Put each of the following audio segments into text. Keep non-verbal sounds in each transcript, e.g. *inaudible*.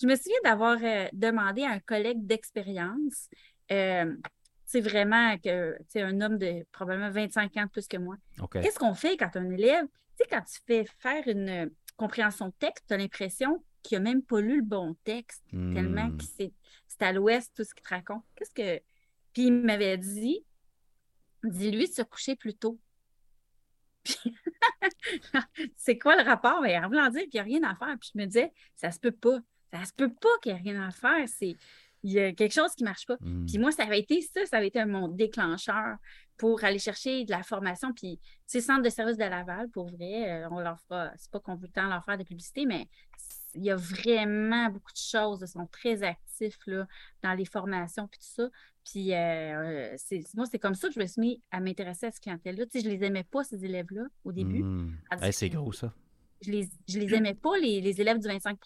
je me souviens d'avoir euh, demandé à un collègue d'expérience, euh, c'est vraiment que c'est un homme de probablement 25 ans de plus que moi. Qu'est-ce qu'on fait quand un élève, tu sais, quand tu fais faire une compréhension de texte, tu as l'impression qu'il n'a même pas lu le bon texte, tellement hmm. que c'est à l'ouest tout ce qu'il te raconte. Qu'est-ce que. Puis il m'avait dit, dis-lui de se coucher plus tôt. *laughs* *laughs* c'est quoi le rapport? Mais en voulant dire qu'il n'y a rien à faire. Puis je me disais, ça se peut pas. Ça se peut pas qu'il n'y ait rien à faire. C'est il y a quelque chose qui ne marche pas. Hmm. Puis moi, ça avait été ça, ça avait été mon déclencheur pour aller chercher de la formation. Puis, ces centres de services de Laval, pour vrai, euh, on leur fera, c'est pas qu'on veut tant leur faire de publicité, mais il y a vraiment beaucoup de choses. Ils sont très actifs là, dans les formations puis tout ça. Puis euh, c'est, moi, c'est comme ça que je me suis mis à m'intéresser à cette clientèle-là. Tu sais, je les aimais pas, ces élèves-là, au début. Hmm. c'est gros, ça. Je les, je les aimais pas, les, les élèves du 25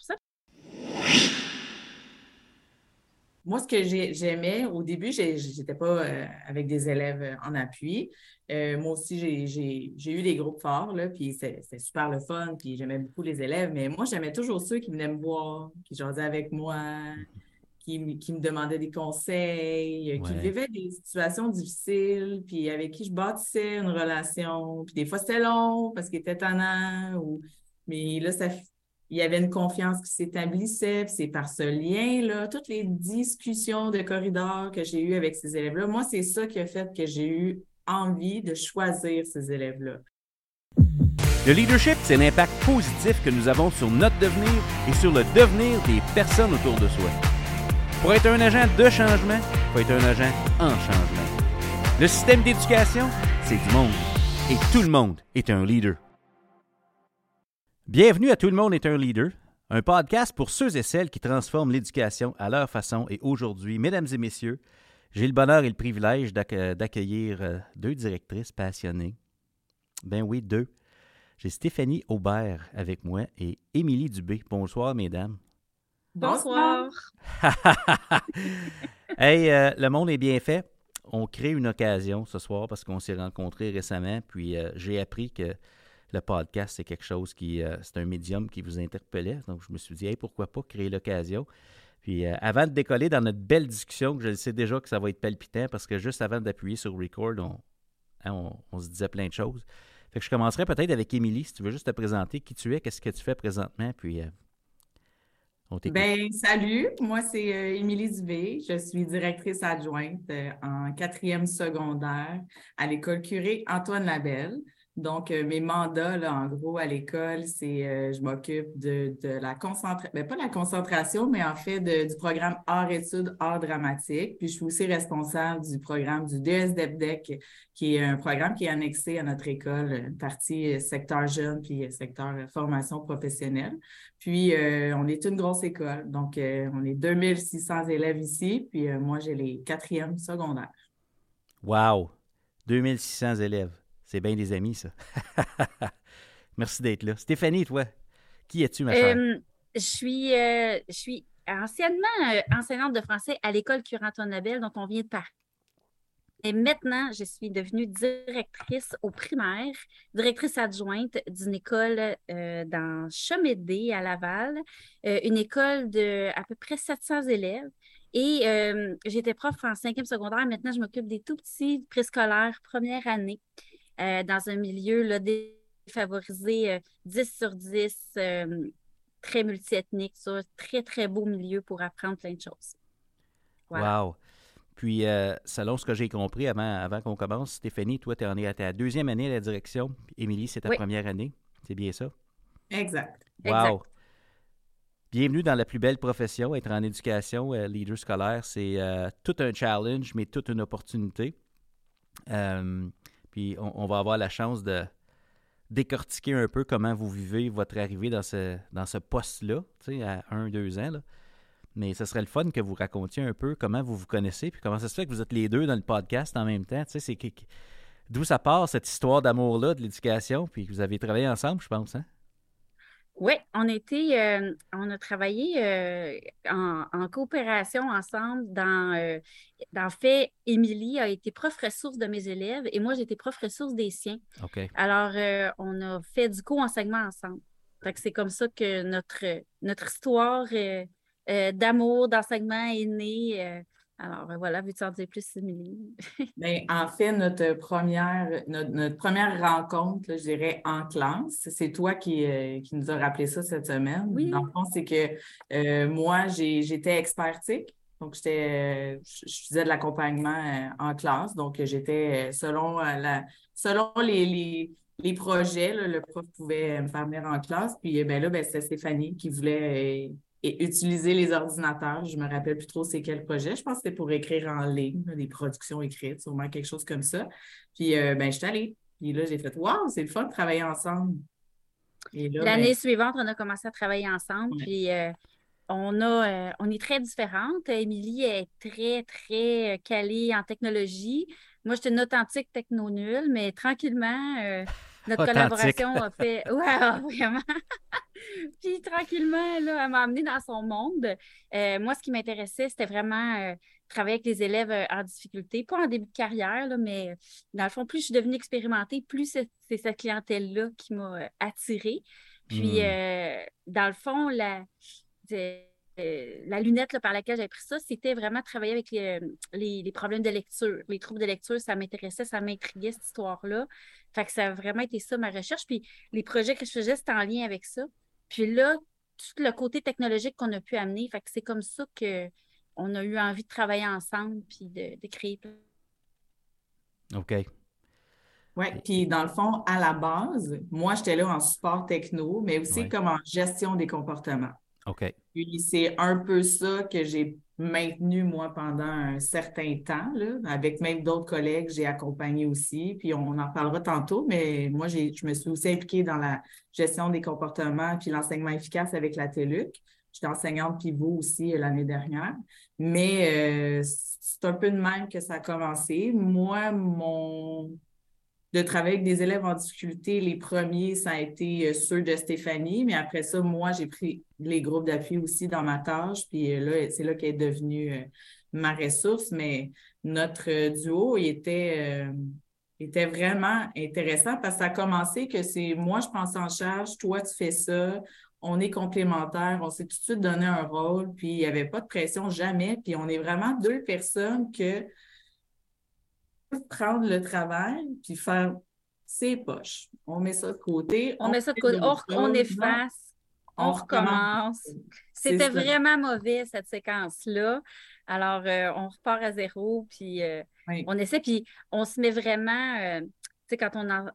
moi, ce que j'aimais au début, je n'étais pas euh, avec des élèves euh, en appui. Euh, moi aussi, j'ai eu des groupes forts, là, puis c'était super le fun, puis j'aimais beaucoup les élèves, mais moi, j'aimais toujours ceux qui venaient me voir, qui jasaient avec moi, qui, me demandaient des conseils, qui vivaient des situations difficiles, puis avec qui je bâtissais une relation. Puis des fois, c'était long parce qu'il était tannant, ou... mais là, ça, il y avait une confiance qui s'établissait, c'est par ce lien-là, toutes les discussions de corridor que j'ai eues avec ces élèves-là, moi, c'est ça qui a fait que j'ai eu envie de choisir ces élèves-là. Le leadership, c'est l'impact positif que nous avons sur notre devenir et sur le devenir des personnes autour de soi. Pour être un agent de changement, il faut être un agent en changement. Le système d'éducation, c'est du monde. Et tout le monde est un leader. Bienvenue à Tout le monde est un leader, un podcast pour ceux et celles qui transforment l'éducation à leur façon. Et aujourd'hui, mesdames et messieurs, j'ai le bonheur et le privilège d'accueillir euh, deux directrices passionnées. Ben oui, deux. J'ai Stéphanie Aubert avec moi et Émilie Dubé. Bonsoir, mesdames. Bonsoir. *laughs* hey, euh, le monde est bien fait. On crée une occasion ce soir parce qu'on s'est rencontrés récemment, puis euh, j'ai appris que le podcast, c'est quelque chose qui, euh, c'est un médium qui vous interpellait. Donc, je me suis dit, pourquoi pas créer l'occasion? Puis, euh, avant de décoller dans notre belle discussion, je sais déjà que ça va être palpitant parce que juste avant d'appuyer sur record, hein, on, se disait plein de choses. Fait que je commencerai peut-être avec Émilie, si tu veux juste te présenter qui tu es, qu'est-ce que tu fais présentement, puis euh, on Ben, salut, moi c'est Émilie Dubé, je suis directrice adjointe en quatrième secondaire à l'école curée Antoine Labelle. Donc, euh, mes mandats, là, en gros, à l'école, c'est euh, je m'occupe de, la concentration, ben, pas la concentration, mais en fait du programme Art-études, art dramatique. Puis, je suis aussi responsable du programme du DSDEPDEC, qui est un programme qui est annexé à notre école, une partie euh, secteur jeune puis secteur formation professionnelle. Puis, on est une grosse école. Donc, on est 2600 élèves ici. Puis, moi, j'ai les quatrièmes secondaires. Wow! 2600 élèves. C'est bien des amis, ça. *laughs* Merci d'être là. Stéphanie, toi, qui es-tu, ma chère? Euh, je, suis, euh, je suis anciennement euh, enseignante de français à l'école Curanton-Labelle, dont on vient de parler. Et maintenant, je suis devenue directrice au primaire, directrice adjointe d'une école dans Chamédé, à Laval, une école de à peu près 700 élèves. Et j'étais prof en cinquième secondaire. Maintenant, je m'occupe des tout petits préscolaires, première année. Euh, dans un milieu là, défavorisé, 10 euh, sur 10, euh, très multiethnique, ça, très, très beau milieu pour apprendre plein de choses. Wow! Puis, selon ce que j'ai compris avant, avant qu'on commence, Stéphanie, toi, tu es à ta deuxième année à la direction. Émilie, c'est ta première année. C'est bien ça? Exact. Wow! Bienvenue dans la plus belle profession, être en éducation, leader scolaire. C'est tout un challenge, mais toute une opportunité. Puis on, va avoir la chance de décortiquer un peu comment vous vivez votre arrivée dans ce, poste-là, à un, deux ans. Mais ce serait le fun que vous racontiez un peu comment vous vous connaissez, puis comment ça se fait que vous êtes les deux dans le podcast en même temps. C'est d'où ça part cette histoire d'amour-là de l'éducation, puis que vous avez travaillé ensemble, je pense. Hein? Oui, on était, euh, on a travaillé euh, en, coopération ensemble dans, euh, dans fait, Émilie a été prof ressource de mes élèves et moi j'étais prof ressource des siens. Alors, on a fait du co-enseignement ensemble. c'est comme ça que notre, notre histoire d'amour, d'enseignement est né. Alors voilà, veux-tu en dire plus, Émilie? *laughs* Bien, en fait, notre première, notre, première rencontre, je dirais, en classe, c'est toi qui, qui, nous a rappelé ça cette semaine. Oui. Dans le fond, c'est que moi, j'étais expertique. Donc, j'étais, je faisais de l'accompagnement en classe. Donc, j'étais selon la selon les, les, projets, le prof pouvait me faire venir en classe. Puis ben là, ben, c'est Stéphanie qui voulait utiliser les ordinateurs. Je me rappelle plus trop c'est quel projet. Je pense que c'était pour écrire en ligne, des productions écrites, sûrement quelque chose comme ça. Puis euh, ben, je suis allée. Puis là, j'ai fait Waouh, c'est le fun de travailler ensemble. L'année ben suivante, on a commencé à travailler ensemble. Puis euh, on, a, euh, on est très différentes. Émilie est très, très calée en technologie. Moi, j'étais une authentique techno-nulle, mais tranquillement, notre collaboration a fait. *laughs* Ouais, vraiment. *laughs* Puis tranquillement, là, elle m'a amenée dans son monde. Euh, moi, ce qui m'intéressait, c'était vraiment euh, travailler avec les élèves euh, en difficulté, pas en début de carrière, là, mais dans le fond, plus je suis devenue expérimentée, plus c'est cette clientèle-là qui m'a attirée. Puis, hmm. dans le fond, la, la lunette par laquelle j'ai pris ça, c'était vraiment travailler avec les, les, problèmes de lecture. Les troubles de lecture, ça m'intéressait, ça m'intriguait, cette histoire-là. Fait que ça a vraiment été ça ma recherche. Puis les projets que je faisais, c'était en lien avec ça. Puis là, tout le côté technologique qu'on a pu amener, fait que c'est comme ça qu'on a eu envie de travailler ensemble puis de, créer. OK. Oui, puis dans le fond, à la base, moi, j'étais là en support techno, mais aussi comme en gestion des comportements. OK. Puis c'est un peu ça que j'ai maintenu, moi, pendant un certain temps, là, avec même d'autres collègues, j'ai accompagné aussi, puis on, en parlera tantôt, mais moi, je me suis aussi impliquée dans la gestion des comportements puis l'enseignement efficace avec la TELUC. J'étais enseignante pivot aussi euh, l'année dernière, mais euh, c'est un peu de même que ça a commencé. Moi, mon de travailler avec des élèves en difficulté, les premiers, ça a été euh, ceux de Stéphanie, mais après ça, moi, j'ai pris les groupes d'appui aussi dans ma tâche, puis euh, là, c'est là qu'elle est devenue euh, ma ressource, mais notre duo, était, était vraiment intéressant parce que ça a commencé que c'est moi, je pense en charge, toi, tu fais ça, on est complémentaires, on s'est tout de suite donné un rôle, puis il n'y avait pas de pression jamais, puis on est vraiment deux personnes que prendre le travail puis faire ses poches. On met ça de côté. On, met ça de côté. On, efface. On, recommence. C'était vraiment mauvais, cette séquence-là. Alors, euh, on repart à zéro, puis euh, on essaie, puis on se met vraiment, euh, tu sais, quand on a,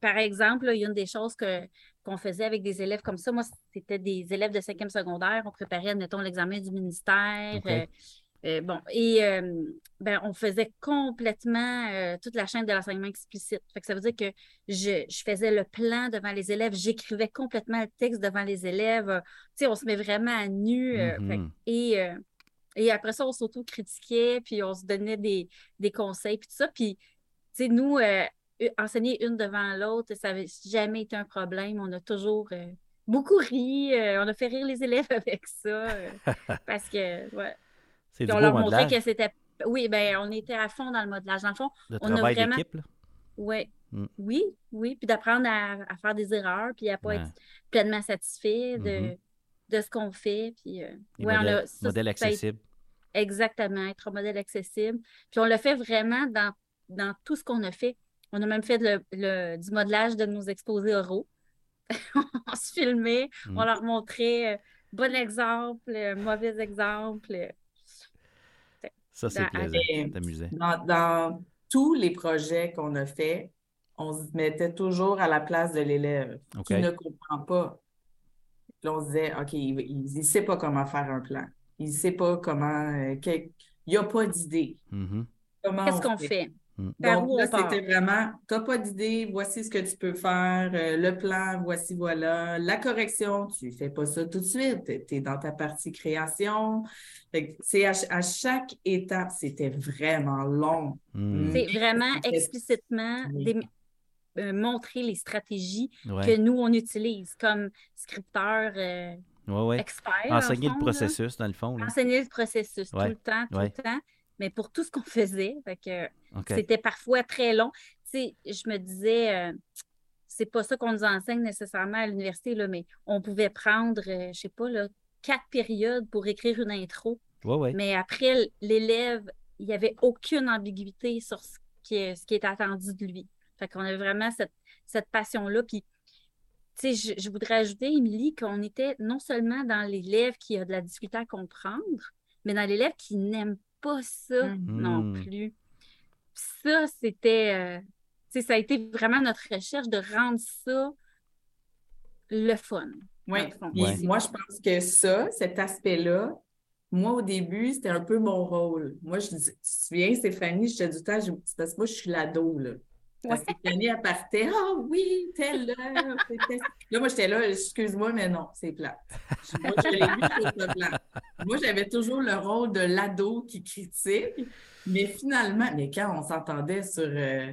par exemple, il y a une des choses que, qu'on faisait avec des élèves comme ça. Moi, c'était des élèves de cinquième secondaire. On préparait, admettons, l'examen du ministère. Euh, bon, et euh, ben, on faisait complètement euh, toute la chaîne de l'enseignement explicite. ça veut dire que je, faisais le plan devant les élèves, j'écrivais complètement le texte devant les élèves. tu sais, on se met vraiment à nu. Mm-hmm. et, et après ça, on s'auto-critiquait, puis on se donnait des, conseils, puis tout ça. Puis, tu sais, nous, enseigner une devant l'autre, ça n'avait jamais été un problème. On a toujours beaucoup ri. on a fait rire les élèves *laughs* avec ça. parce que, ouais. C'est on leur montrait que c'était. Oui, ben on était à fond dans le modelage. Dans le fond, on a vraiment. Ouais. Mm. Oui, oui. Puis d'apprendre à, faire des erreurs, puis à ne pas être pleinement satisfait de, mm-hmm. de ce qu'on fait. Puis, euh, ouais, modèle, on a, modèle accessible. exactement, être un modèle accessible. Puis on le fait vraiment dans, dans tout ce qu'on a fait. On a même fait le, du modelage de nos exposés oraux. *laughs* on se filmait, on mm. leur montrait euh, bon exemple, euh, mauvais exemple. Ça, c'est amusant. Dans, dans, tous les projets qu'on a faits, on se mettait toujours à la place de l'élève qui ne comprend pas. Là, on se disait, OK, il ne sait pas comment faire un plan. Il ne sait pas comment. Euh, il n'y a pas d'idée. Mm-hmm. Qu'est-ce qu'on fait? Mm. Donc là, c'était vraiment, tu n'as pas d'idée, voici ce que tu peux faire, euh, le plan, voici, voilà. La correction, tu ne fais pas ça tout de suite, tu es dans ta partie création. C'est à, chaque étape, c'était vraiment long. Mm. C'est vraiment explicitement euh, montrer les stratégies que nous, on utilise comme scripteur. Euh, expert. Enseigner le processus, dans le fond. Enseigner le processus tout le temps, tout le temps mais pour tout ce qu'on faisait. que C'était parfois très long. Tu je me disais, euh, c'est pas ça qu'on nous enseigne nécessairement à l'université, mais on pouvait prendre, je euh, je sais pas, là, quatre périodes pour écrire une intro. Ouais, ouais. Mais après, l'élève, il n'y avait aucune ambiguïté sur ce qui, est, ce qui est attendu de lui. Fait qu'on avait vraiment cette, cette passion-là. Puis, tu sais, je, je voudrais ajouter, Émilie, qu'on était non seulement dans l'élève qui a de la difficulté à comprendre, mais dans l'élève qui n'aime pas ça Mhm. non Mm. plus. Ça, c'était. euh, tu sais, ça a été vraiment notre recherche de rendre ça le fun. Oui. Ouais. moi, je pense que ça, cet aspect-là, moi, au début, c'était un peu mon rôle. Moi, je dis, tu te souviens, Stéphanie, tout le temps, je- c'est parce que moi, je suis l'ado, là. Parce que Stéphanie, elle partait, ah oui, telle heure, Là, moi, j'étais là, excuse-moi, mais non, c'est plat. Moi, je l'ai vu, plate. Moi, j'avais toujours le rôle de l'ado qui critique, mais finalement, mais quand on s'entendait sur euh,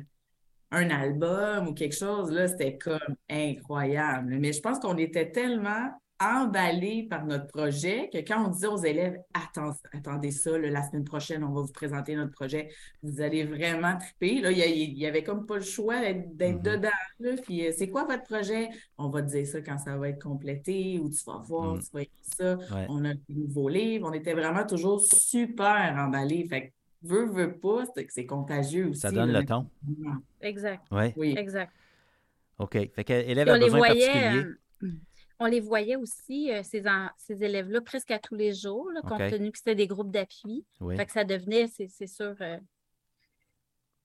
un album ou quelque chose, là, c'était comme incroyable. Mais je pense qu'on était tellement emballés par notre projet que quand on disait aux élèves, Attends, attendez ça, là, la semaine prochaine, on va vous présenter notre projet, vous allez vraiment triper. Là, il y, a- il y avait comme pas le choix d'être Mhm. dedans. là. Puis, euh, c'est quoi votre projet? On va te dire ça quand ça va être complété ou tu vas voir, Mhm. tu vas écrire ça. Ouais. On a des nouveaux livres. On était vraiment toujours super emballés. Fait que, veux, veux pas, c'est que c'est contagieux aussi. Ça donne là. le ton. Exact, Oui. Oui. exact. OK. Fait que les besoin voyait, particulier. euh, on les voyait aussi, euh, ces, en- ces élèves-là, presque à tous les jours, là, compte tenu que c'était des groupes d'appui. Oui. Fait que ça devenait, c'est c'est sûr, euh,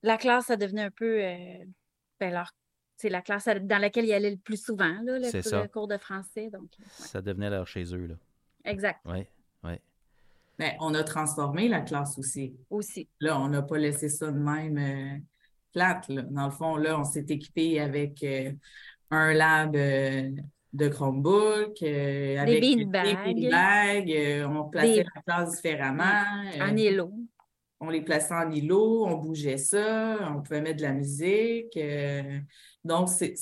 la classe, ça devenait un peu, euh, ben, leur- c'est la classe dans laquelle ils allaient le plus souvent, là, le, cours de français. Donc, ouais. Ça devenait leur chez eux, là. exact, Oui. Oui. Ben, on a transformé la classe aussi. aussi. Là, on n'a pas laissé ça de même euh, plate. là. Dans le fond, là, on s'est équipé avec euh, un lab euh, de Chromebook, euh, avec beanbags. des beanbags, euh, on plaçait Des- la classe différemment. euh, En élo. on les plaçait en îlot, on bougeait ça, on pouvait mettre de la musique. euh, donc, c'est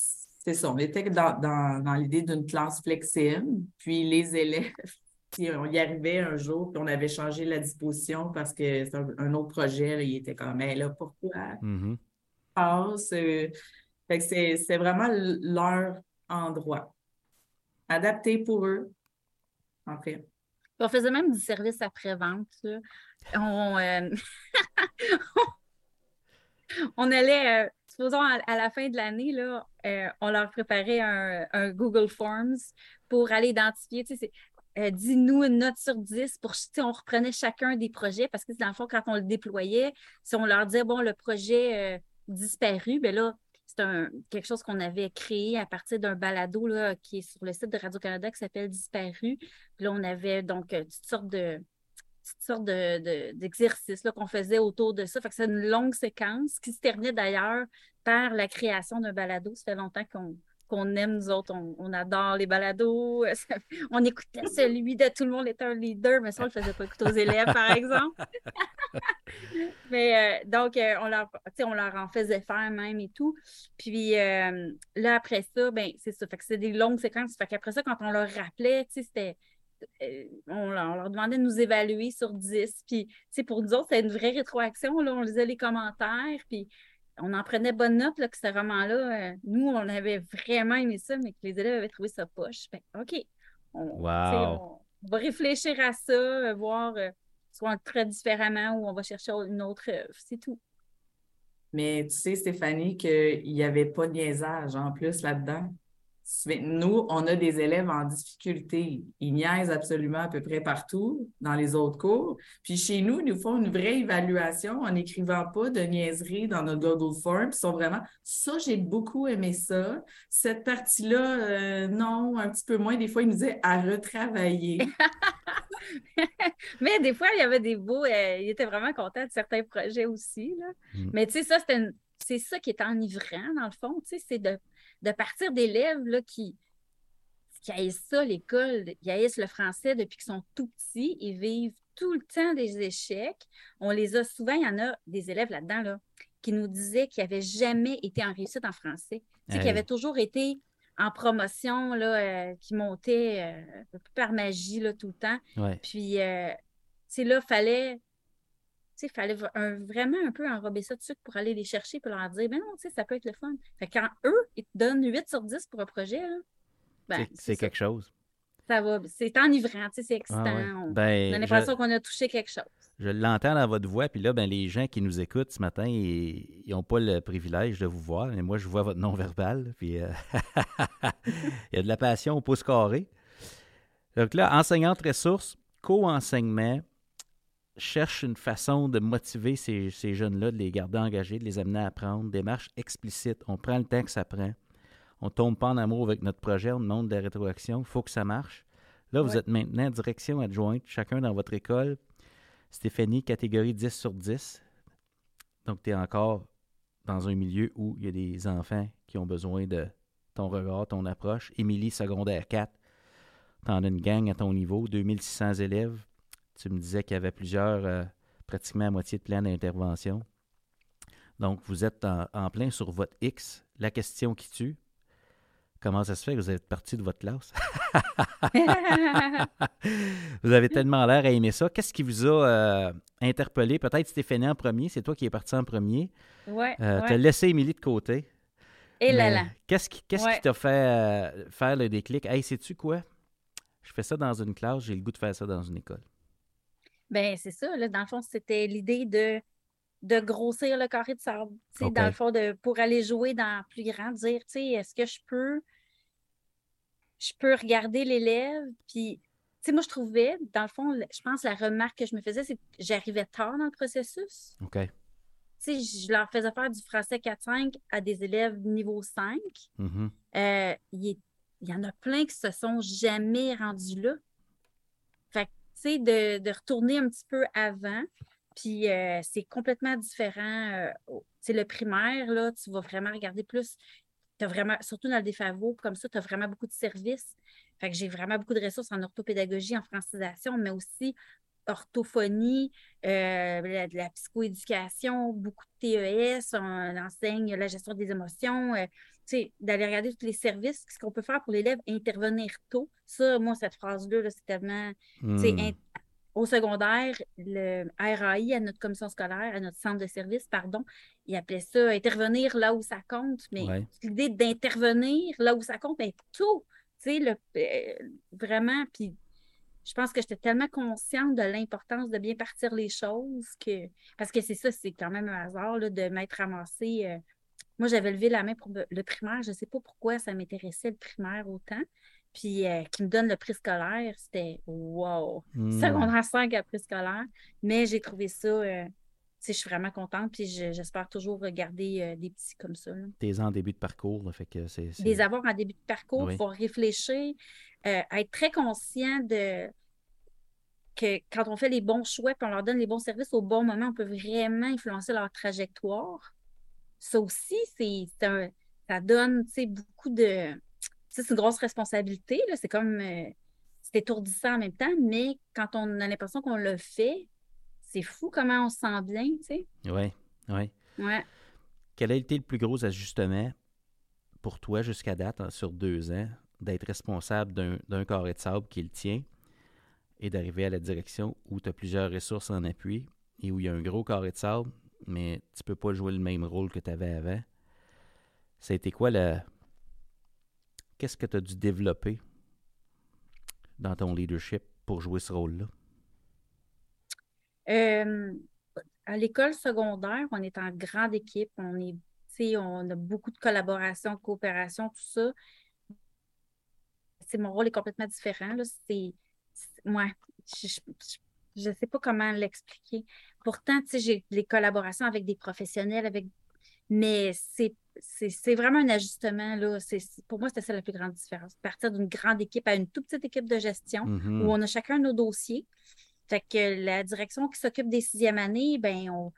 c'est ça. On était dans, dans, dans l'idée d'une classe flexible. Puis les élèves, *laughs* puis on y arrivait un jour, puis on avait changé la disposition parce que c'est un, un autre projet. là, il était comme, mais là, pourquoi? Passe? Fait que c'est c'est vraiment leur endroit. Adapté pour eux, en fait. On faisait même du service après-vente. On, euh, *laughs* on allait, euh, supposons à, la fin de l'année, là, euh, on leur préparait un, Google Forms pour aller identifier, tu sais, dis-nous une note sur 10 pour, tu sais, on reprenait chacun des projets parce que dans le fond, quand on le déployait, si on leur disait, bon, le projet disparu, ben là, c'est quelque chose qu'on avait créé à partir d'un balado qui est sur le site de Radio-Canada qui s'appelle Disparu. Là, on avait donc euh, toutes sortes de sortes de, de- d'exercices qu'on faisait autour de ça. Fait que c'est une longue séquence qui se terminait d'ailleurs par la création d'un balado. Ça fait longtemps qu'on, qu'on aime, nous autres. On, adore les balados. *laughs* On écoutait celui de Tout le monde était un leader, mais ça, on ne le faisait pas écouter aux élèves, par exemple. *laughs* mais euh, donc, euh, on, leur, on leur en faisait faire même et tout. Puis euh, là, après ça, ben, c'est ça. Fait que c'est des longues séquences. Fait qu'après ça, quand on leur rappelait, c'était. on, leur, demandait de nous évaluer sur 10. Puis, pour nous autres, c'était une vraie rétroaction. Là. On lisait les commentaires, puis on en prenait bonne note, là, que ce roman-là, euh, nous, on avait vraiment aimé ça, mais que les élèves avaient trouvé ça poche. Ben, OK. On, Wow. va réfléchir à ça, euh, voir euh, soit on le traite différemment ou on va chercher une autre œuvre. C'est tout. Mais tu sais, Stéphanie, qu'il n'y avait pas de niaisage en plus là-dedans. Nous, on a des élèves en difficulté. Ils niaisent absolument à peu près partout dans les autres cours. Puis chez nous, ils nous font une vraie évaluation en n'écrivant pas de niaiseries dans notre Google Form. Ils sont vraiment, ça, j'ai beaucoup aimé ça. Cette partie-là, euh, non, un petit peu moins. Des fois, ils nous disaient à retravailler. *laughs* Mais des fois, il y avait des beaux. euh, ils étaient vraiment contents de certains projets aussi. Là. Mm. Mais tu sais, ça, c'est ça qui est enivrant, dans le fond. Tu sais, c'est de, de partir d'élèves là, qui, qui haïssent ça, l'école, qui haïssent le français depuis qu'ils sont tout petits. Ils vivent tout le temps des échecs. On les a souvent, il y en a des élèves là-dedans là, qui nous disaient qu'ils n'avaient jamais été en réussite en français. Tu sais, Hey. qu'ils avaient toujours été en promotion, là, euh, qui montaient euh, par magie là, tout le temps. Ouais. Puis, euh, tu sais, là, fallait, sais, fallait un- vraiment un peu enrober ça de sucre pour aller les chercher pour leur dire, ben non, tu sais, ça peut être le fun. Fait quand eux, ils te donnent 8 sur 10 pour un projet, là, ben, C'est- quelque chose. Ça va. C'est enivrant, tu sais, c'est Ah excitant. ouais. On, Ben, on a je- l'impression qu'on a touché quelque chose. Je l'entends dans votre voix, puis là, ben, les gens qui nous écoutent ce matin, ils n'ont pas le privilège de vous voir, mais moi, je vois votre non-verbal, puis euh, *laughs* il y a de la passion au pouce carré. Donc là, enseignante ressources, co-enseignement, cherche une façon de motiver ces, ces jeunes-là, de les garder engagés, de les amener à apprendre, démarche explicite, on prend le temps que ça prend, on tombe pas en amour avec notre projet, on demande de la rétroaction, il faut que ça marche. Là, vous Ouais. êtes maintenant direction adjointe, chacun dans votre école, Stéphanie, catégorie 10 sur 10. Donc, tu es encore dans un milieu où il y a des enfants qui ont besoin de ton regard, ton approche. Émilie, secondaire 4. Tu en as une gang à ton niveau, 2600 élèves. Tu me disais qu'il y avait plusieurs, euh, pratiquement à moitié de plan d'intervention. Donc, vous êtes en, en plein sur votre X. La question qui tue. Comment ça se fait que vous êtes parti de votre classe? *laughs* *laughs* vous avez tellement l'air à aimer ça. Qu'est-ce qui vous a euh, interpellé? Peut-être Stéphanie en premier, c'est toi qui es parti en premier. Euh, ouais. Tu as laissé Émilie de côté. Et là là. Qu'est-ce qui qu'est-ce Ouais. qui t'a fait euh, faire le déclic? Hey, sais-tu quoi? Je fais ça dans une classe, j'ai le goût de faire ça dans une école. Ben, c'est ça. Là, dans le fond, c'était l'idée de, de grossir le carré de sable. Dans le fond, de, pour aller jouer dans plus grand, dire, tu sais, est-ce que je peux, je peux regarder l'élève, puis, tu sais, moi, je trouvais, dans le fond, je pense la remarque que je me faisais, c'est que j'arrivais tard dans le processus. OK. Tu sais, je leur faisais faire du français 4-5 à des élèves niveau 5. Mhm. Euh, il, est- il y en a plein qui se sont jamais rendus là. De, retourner un petit peu avant, puis euh, c'est complètement différent. euh, tu sais, le primaire, là, tu vas vraiment regarder plus. T'as vraiment, surtout dans le défavo, comme ça, tu as vraiment beaucoup de services. Fait que j'ai vraiment beaucoup de ressources en orthopédagogie, en francisation, mais aussi orthophonie, euh, la, de la psychoéducation, beaucoup de TES, on enseigne la gestion des émotions, euh, d'aller regarder tous les services, ce qu'on peut faire pour l'élève, intervenir tôt. Ça, moi, cette phrase-là, là, c'est tellement. Hmm. Au secondaire, le RAI, à notre commission scolaire, à notre centre de service, pardon, il appelait ça intervenir là où ça compte. Mais Ouais. l'idée d'intervenir là où ça compte, mais tôt, tu sais, le- euh, vraiment. Puis je pense que j'étais tellement consciente de l'importance de bien partir les choses que. Parce que c'est ça, c'est quand même un hasard là, de m'être ramassée. euh, Moi, j'avais levé la main pour le primaire. Je ne sais pas pourquoi ça m'intéressait le primaire autant. Puis euh, qui me donne le prix scolaire, c'était wow! Hmm. Secondaire 5 à prix scolaire. Mais j'ai trouvé ça. euh, tu sais, je suis vraiment contente. Puis je- j'espère toujours garder euh, des petits comme ça. T'es en début de parcours, là, fait que c'est... Les avoir en début de parcours, Oui. il faut réfléchir, euh, être très conscient de que quand on fait les bons choix puis on leur donne les bons services au bon moment, on peut vraiment influencer leur trajectoire. Ça aussi, c'est ça donne beaucoup de. C'est une grosse responsabilité. C'est comme. euh, c'est étourdissant en même temps, mais quand on a l'impression qu'on le fait, c'est fou comment on se sent bien, tu sais. Oui, oui. Ouais. Quel a été le plus gros ajustement pour toi jusqu'à date, hein, sur deux ans, d'être responsable d'un d'un carré de sable qui est le tien et d'arriver à la direction où tu as plusieurs ressources en appui et où il y a un gros carré de sable, mais tu peux pas jouer le même rôle que tu avais avant? Ça a été quoi le. Qu'est-ce que tu as dû développer dans ton leadership pour jouer ce rôle-là? À l'école secondaire, on est en grande équipe, on est, on a beaucoup de collaboration, de coopération, tout ça. Mon rôle est complètement différent. Là. C'est, ouais, je ne sais pas comment l'expliquer. Pourtant, j'ai des collaborations avec des professionnels, avec, mais c'est, vraiment un ajustement. Là. Pour moi, c'était ça la plus grande différence. Partir d'une grande équipe à une toute petite équipe de gestion où on a chacun nos dossiers. Fait que la direction qui s'occupe des sixièmes années, ben on,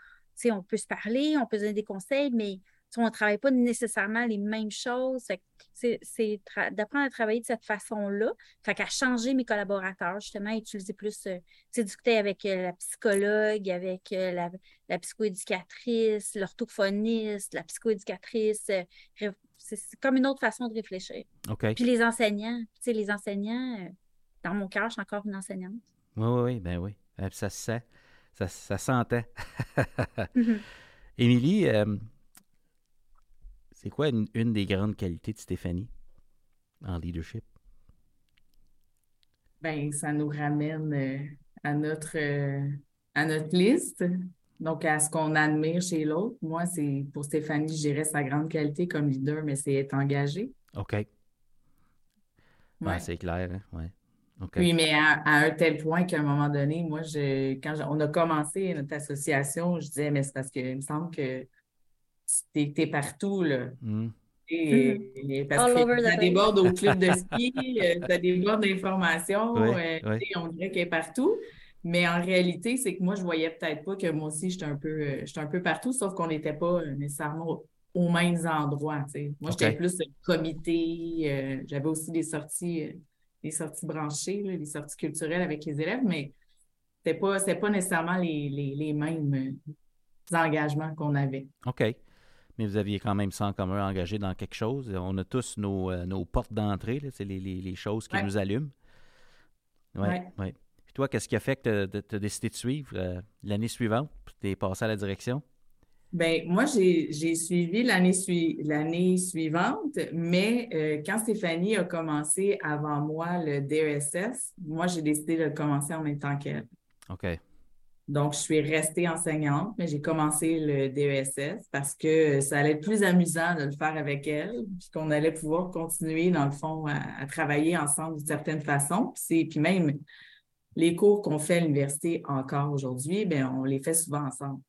on peut se parler, on peut donner des conseils, mais on ne travaille pas nécessairement les mêmes choses. C'est d'apprendre à travailler de cette façon-là. Fait qu'à changer mes collaborateurs, justement, à utiliser plus, euh, tu sais, discuter avec euh, la psychologue, avec euh, la, la psychoéducatrice, l'orthophoniste, la psychoéducatrice. euh, c'est comme une autre façon de réfléchir. OK. Puis les enseignants, tu sais, les enseignants, dans mon cœur, je suis encore une enseignante. Oui, oui, oui, ben oui. Ça se sent. Ça, ça s'entend. Mhm. *laughs* Émilie, c'est quoi une, une des grandes qualités de Stéphanie en leadership? Ben, ça nous ramène euh, à notre, euh, à notre liste. Donc, à ce qu'on admire chez l'autre. Moi, c'est pour Stéphanie, je dirais sa grande qualité comme leader, mais c'est être engagé. OK. Ouais, c'est clair. Hein? Ouais. Oui, mais à, un tel point qu'à un moment donné, moi, je, quand on a commencé notre association, je disais, mais c'est parce qu'il me semble que tu es, partout, là. Mm. Et, parce que ça déborde au club de *laughs* ski, ça euh, déborde d'informations, euh, on dirait qu'elle est partout. Mais en réalité, c'est que moi, je voyais peut-être pas que moi aussi, j'étais un peu, euh, un peu partout, sauf qu'on n'était pas nécessairement aux mêmes endroits. Moi, j'étais plus comité. J'avais aussi des sorties les sorties branchées, les sorties culturelles avec les élèves, mais ce n'était pas, pas nécessairement les, mêmes euh, engagements qu'on avait. OK. Mais vous aviez quand même sans commun engagé dans quelque chose. On a tous nos, euh, portes d'entrée, c'est les, choses qui nous allument. Oui. Ouais. Puis toi, qu'est-ce qui a fait que tu as, décidé de suivre euh, l'année suivante? Tu es passé à la direction? Bien, moi, j'ai suivi l'année suivante, mais euh, quand Stéphanie a commencé avant moi le DESS, moi, j'ai décidé de commencer en même temps qu'elle. OK. Donc, je suis restée enseignante, mais j'ai commencé le DESS parce que ça allait être plus amusant de le faire avec elle, puis qu'on allait pouvoir continuer, dans le fond, à, travailler ensemble d'une certaine façon. Puis, puis même les cours qu'on fait à l'université encore aujourd'hui, bien, on les fait souvent ensemble.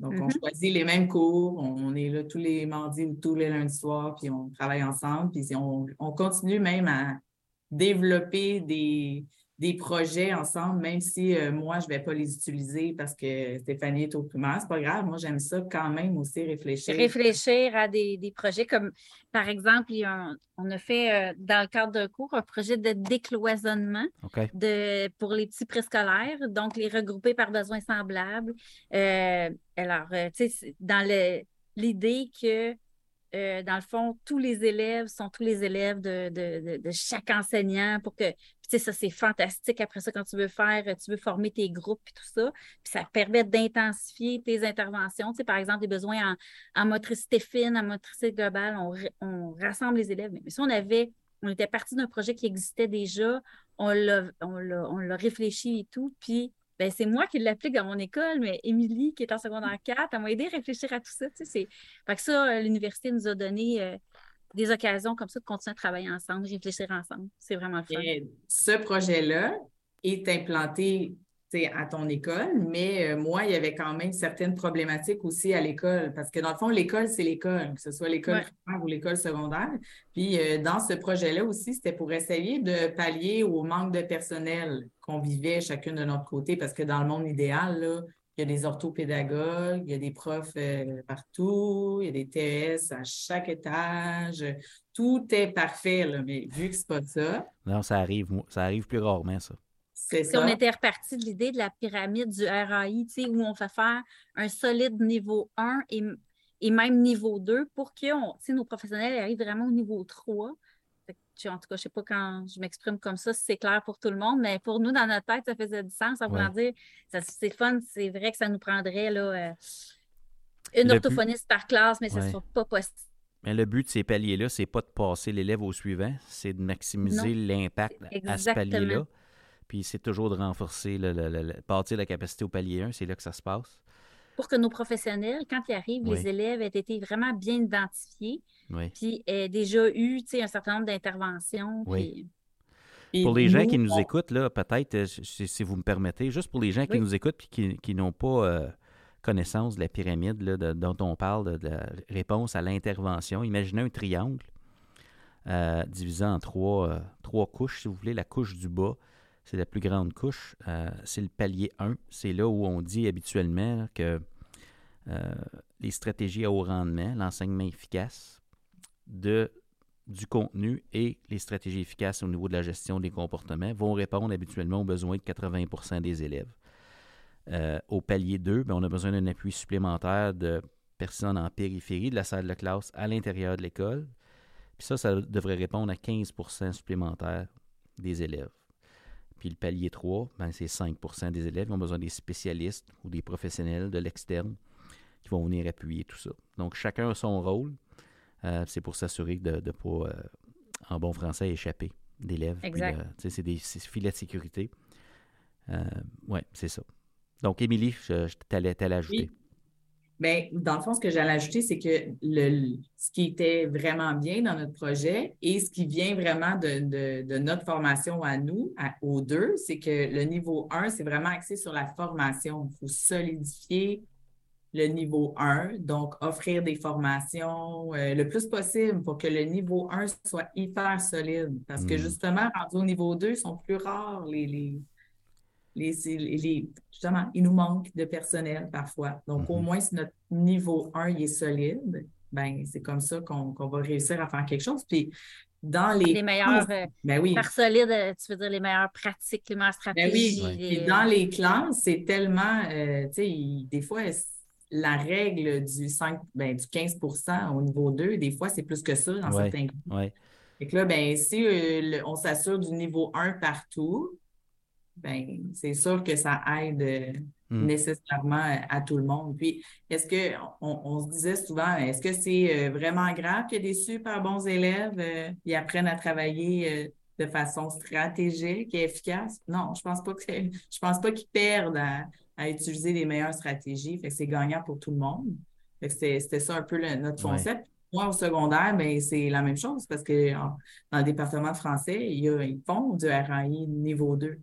Donc, on mm-hmm. choisit les mêmes cours, on est là tous les mardis ou tous les lundis soirs, puis on travaille ensemble, puis on, on continue même à développer des, des projets ensemble, même si euh, moi, je ne vais pas les utiliser parce que Stéphanie est au primaire. C'est pas grave. Moi, j'aime ça quand même aussi réfléchir. Réfléchir à des, projets comme, par exemple, on a fait euh, dans le cadre d'un cours un projet de décloisonnement de, pour les petits préscolaires, donc les regrouper par besoins semblables. Euh, alors, tu sais, dans l'idée que euh, dans le fond, tous les élèves sont tous les élèves de, chaque enseignant pour que, tu sais, ça, c'est fantastique. Après ça, quand tu veux faire, tu veux former tes groupes et tout ça, puis ça permet d'intensifier tes interventions. Tu sais, par exemple, des besoins en, motricité fine, en motricité globale, on, rassemble les élèves. Mais si on avait, on était parti d'un projet qui existait déjà, on l'a réfléchi et tout, puis ben, c'est moi qui l'applique dans mon école, mais Émilie, qui est en secondaire 4, elle m'a aidé à réfléchir à tout ça. Tu sais, fait que ça, euh, l'université nous a donné euh, des occasions comme ça de continuer à travailler ensemble, réfléchir ensemble. C'est vraiment le fun. ce projet-là est implanté à ton école, mais euh, moi, il y avait quand même certaines problématiques aussi à l'école, parce que dans le fond, l'école, c'est l'école, que ce soit l'école primaire ou l'école secondaire. Puis euh, dans ce projet-là aussi, c'était pour essayer de pallier au manque de personnel qu'on vivait chacune de notre côté, parce que dans le monde idéal, là, il y a des orthopédagogues, il y a des profs euh, partout, il y a des TS à chaque étage. Tout est parfait, là, mais vu que ce n'est pas ça. Non, ça arrive, ça arrive plus rarement, ça. Si on était reparti de l'idée de la pyramide du RAI, où on fait faire un solide niveau 1 et, et même niveau 2 pour que nos professionnels arrivent vraiment au niveau 3. En tout cas, je ne sais pas quand je m'exprime comme ça, si c'est clair pour tout le monde, mais pour nous, dans notre tête, ça faisait du sens. Ça voulait dire, c'est fun, c'est vrai que ça nous prendrait là, euh, une orthophoniste par classe, mais ce ne sera pas possible. Mais le but de ces paliers-là, c'est pas de passer l'élève au suivant, c'est de maximiser l'impact à ce palier-là. Puis c'est toujours de renforcer, le, le, partir la capacité au palier 1, c'est là que ça se passe. Pour que nos professionnels, quand ils arrivent, les élèves aient été vraiment bien identifiés, puis aient déjà eu un certain nombre d'interventions. Oui. Pour les gens qui nous écoutent, là, peut-être, euh, si vous me permettez, juste pour les gens qui nous écoutent et qui, n'ont pas euh, connaissance de la pyramide dont on parle, de, la réponse à l'intervention, imaginez un triangle euh, divisé en trois, trois couches, si vous voulez. La couche du bas, c'est la plus grande couche. Euh, c'est le palier 1. C'est là où on dit habituellement que euh, les stratégies à haut rendement, l'enseignement efficace de, du contenu et les stratégies efficaces au niveau de la gestion des comportements vont répondre habituellement aux besoins de 80% des élèves. Euh, au palier 2, ben, on a besoin d'un appui supplémentaire de personnes en périphérie de la salle de classe à l'intérieur de l'école. Puis ça, ça devrait répondre à 15% supplémentaires des élèves. Puis le palier 3, ben, c'est 5% des élèves qui ont besoin des spécialistes ou des professionnels de l'externe qui vont venir appuyer tout ça. Donc, chacun a son rôle. Euh, c'est pour s'assurer de ne pas, euh, en bon français, échapper d'élèves. Exact. C'est des filets de sécurité. oui, c'est ça. Donc, Émilie, je, je t'allais ajouter. Bien, dans le fond, ce que j'allais ajouter, c'est que le, ce qui était vraiment bien dans notre projet et ce qui vient vraiment de, notre formation à nous, aux deux, c'est que le niveau 1, c'est vraiment axé sur la formation. Il faut solidifier le niveau 1, donc offrir des formations euh, le plus possible pour que le niveau 1 soit hyper solide. Parce que hmm. justement, rendu au niveau 2, ils sont plus rares les les, justement, il nous manque de personnel parfois. Donc, au mhm. moins, si notre niveau 1 est solide, ben, c'est comme ça qu'on va réussir à faire quelque chose. Puis, dans les. Les meilleurs. Euh, ben oui. Par solide, euh, tu veux dire les meilleures pratiques, les meilleures stratégies. Ben oui. Et dans les classes, c'est tellement. Euh, tu sais, des fois, la règle du, 5, ben, du 15% au niveau 2, des fois, c'est plus que ça dans certains groupes. Ouais. Et que là, ben, si on s'assure du niveau 1 partout, ben, c'est sûr que ça aide euh, hmm. nécessairement à, tout le monde. Puis, est-ce que, on, se disait souvent, est-ce que c'est euh, vraiment grave qu'il y a des super bons élèves, euh, ils apprennent à travailler de façon stratégique et efficace? Non, je pense pas que je pense pas qu'ils perdent à, utiliser les meilleures stratégies. Fait que c'est gagnant pour tout le monde. c'était ça un peu notre concept. Moi, au secondaire, ben, c'est la même chose parce que dans le département français, il ils font du RAI niveau 2.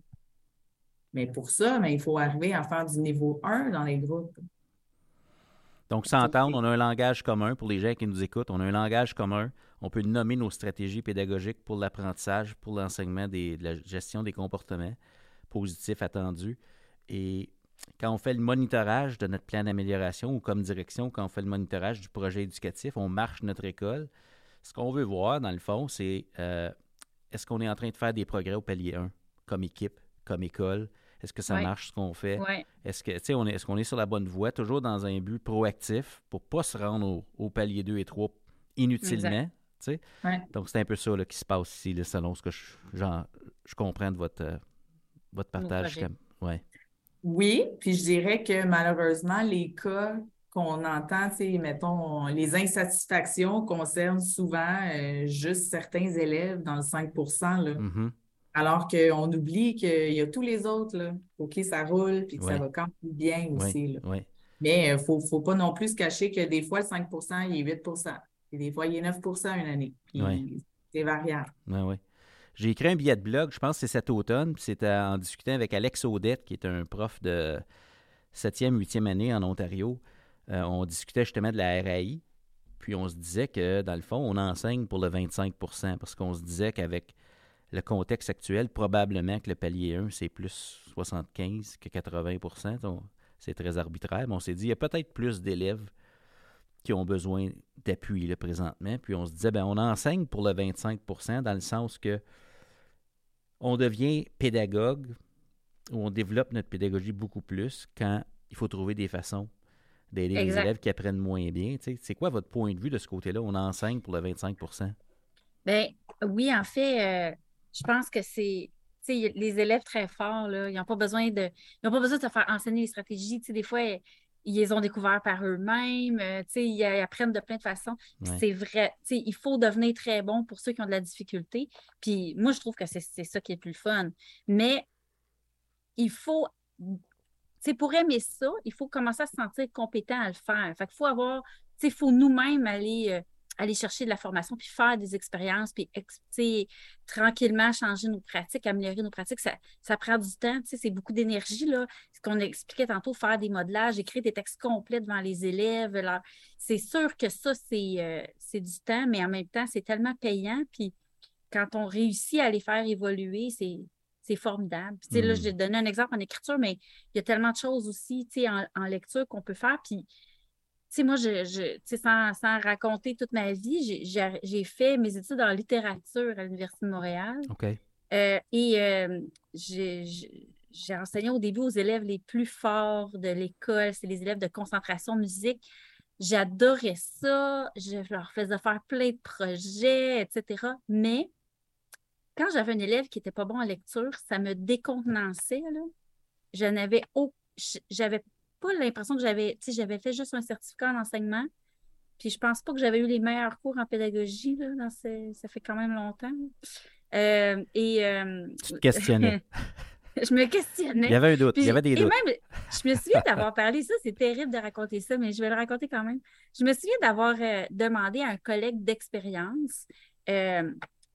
Mais pour ça, ben, il faut arriver à faire du niveau 1 dans les groupes. Donc, s'entendre, on a un langage commun pour les gens qui nous écoutent. On a un langage commun. On peut nommer nos stratégies pédagogiques pour l'apprentissage, pour l'enseignement de la gestion des comportements positifs attendus. Et quand on fait le monitorage de notre plan d'amélioration ou comme direction, quand on fait le monitorage du projet éducatif, on marche notre école. Ce qu'on veut voir, dans le fond, c'est euh, est-ce qu'on est en train de faire des progrès au palier 1 comme équipe, comme école? Est-ce que ça marche ce qu'on fait? Est-ce que on est, est-ce qu'on est sur la bonne voie, toujours dans un but proactif pour ne pas se rendre au, palier 2 et 3 inutilement? Donc, c'est un peu ça qui se passe ici, selon ce que je, je comprends de votre, euh, votre partage. Ouais. Oui, puis je dirais que malheureusement, les cas qu'on entend, mettons, les insatisfactions concernent souvent euh, juste certains élèves dans le 5 là. Mm-hmm. Alors qu'on oublie qu'il y a tous les autres, là, pour qui ça roule, puis que ça va quand même bien aussi. Mais il euh, ne faut, pas non plus se cacher que des fois, le 5 il est 8% et des fois, il est 9% une année. C'est variable. J'ai écrit un billet de blog, je pense que c'est cet automne, puis c'était en discutant avec Alex Audette, qui est un prof de 7e, 8e année en Ontario. Euh, on discutait justement de la RAI, puis on se disait que, dans le fond, on enseigne pour le 25% parce qu'on se disait qu'avec le contexte actuel, probablement que le palier 1, c'est plus 75 que 80% C'est très arbitraire, mais on s'est dit, il y a peut-être plus d'élèves qui ont besoin d'appui présentement. Puis on se disait, ben on enseigne pour le 25% dans le sens que on devient pédagogue ou on développe notre pédagogie beaucoup plus quand il faut trouver des façons d'aider les élèves qui apprennent moins bien. C'est quoi votre point de vue de ce côté-là? On enseigne pour le 25% Bien, oui, en fait, euh, je pense que c'est les élèves très forts, là, ils n'ont pas besoin de. Ils pas besoin de se faire enseigner les stratégies. des fois, ils les ont découvertes par eux-mêmes, euh, ils apprennent de plein de façons. C'est vrai, il faut devenir très bon pour ceux qui ont de la difficulté. Puis moi, je trouve que c'est ça qui est le plus fun. Mais il faut, pour aimer ça, il faut commencer à se sentir compétent à le faire. Fait qu'il faut avoir, il faut nous-mêmes aller euh, aller chercher de la formation, puis faire des expériences, puis tranquillement changer nos pratiques, améliorer nos pratiques, ça, ça prend du temps, c'est beaucoup d'énergie. là. Ce qu'on expliquait tantôt, faire des modelages, écrire des textes complets devant les élèves. C'est sûr que ça, euh, c'est du temps, mais en même temps, c'est tellement payant. Puis quand on réussit à les faire évoluer, c'est formidable. Puis, Là, je vais donner un exemple en écriture, mais il y a tellement de choses aussi en, en lecture qu'on peut faire. Puis sais, moi, je, sans, sans, raconter toute ma vie, j'ai fait mes études en littérature à l'Université de Montréal. OK. Euh, et euh, j'ai enseigné au début aux élèves les plus forts de l'école. C'est les élèves de concentration musique. J'adorais ça. Je leur faisais faire plein de projets, etc. Mais quand j'avais un élève qui n'était pas bon en lecture, ça me décontenançait. Là. Je n'avais j'avais pas l'impression que j'avais, tu sais, j'avais fait juste un certificat en enseignement. Puis je pense pas que j'avais eu les meilleurs cours en pédagogie, là, dans ça fait quand même longtemps. Euh, et. euh, Tu te questionnais. *laughs* je me questionnais. Il y avait un doute. Puis- Il y avait des et doutes. même, je me souviens d'avoir parlé ça, c'est terrible de raconter ça, mais je vais le raconter quand même. Je me souviens d'avoir euh, demandé à un collègue d'expérience,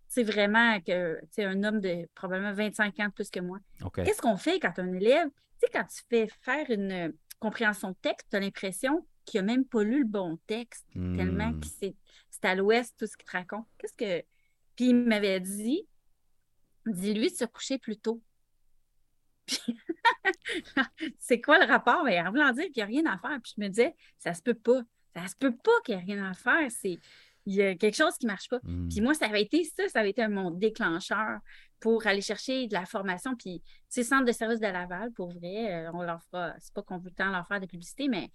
c'est vraiment que c'est un homme de probablement 25 ans de plus que moi. Qu'est-ce qu'on fait quand un élève, tu sais, quand tu fais faire une compréhension de texte, tu as l'impression qu'il n'a même pas lu le bon texte, tellement Hmm. que c'est à l'ouest tout ce qu'il te raconte. Qu'est-ce que. Puis il m'avait dit, dis-lui de se coucher plus tôt. *laughs* C'est quoi le rapport? Ben, en voulant dire qu'il n'y a rien à faire. Puis je me disais, ça se peut pas. Ça se peut pas qu'il n'y ait rien à faire. C'est, il y a quelque chose qui ne marche pas. Hmm. Puis moi, ça avait été ça, ça avait été mon déclencheur pour aller chercher de la formation. Puis, tu sais, Centre de service de Laval, pour vrai, euh, on leur fera, c'est pas qu'on veut tant leur faire de publicité, mais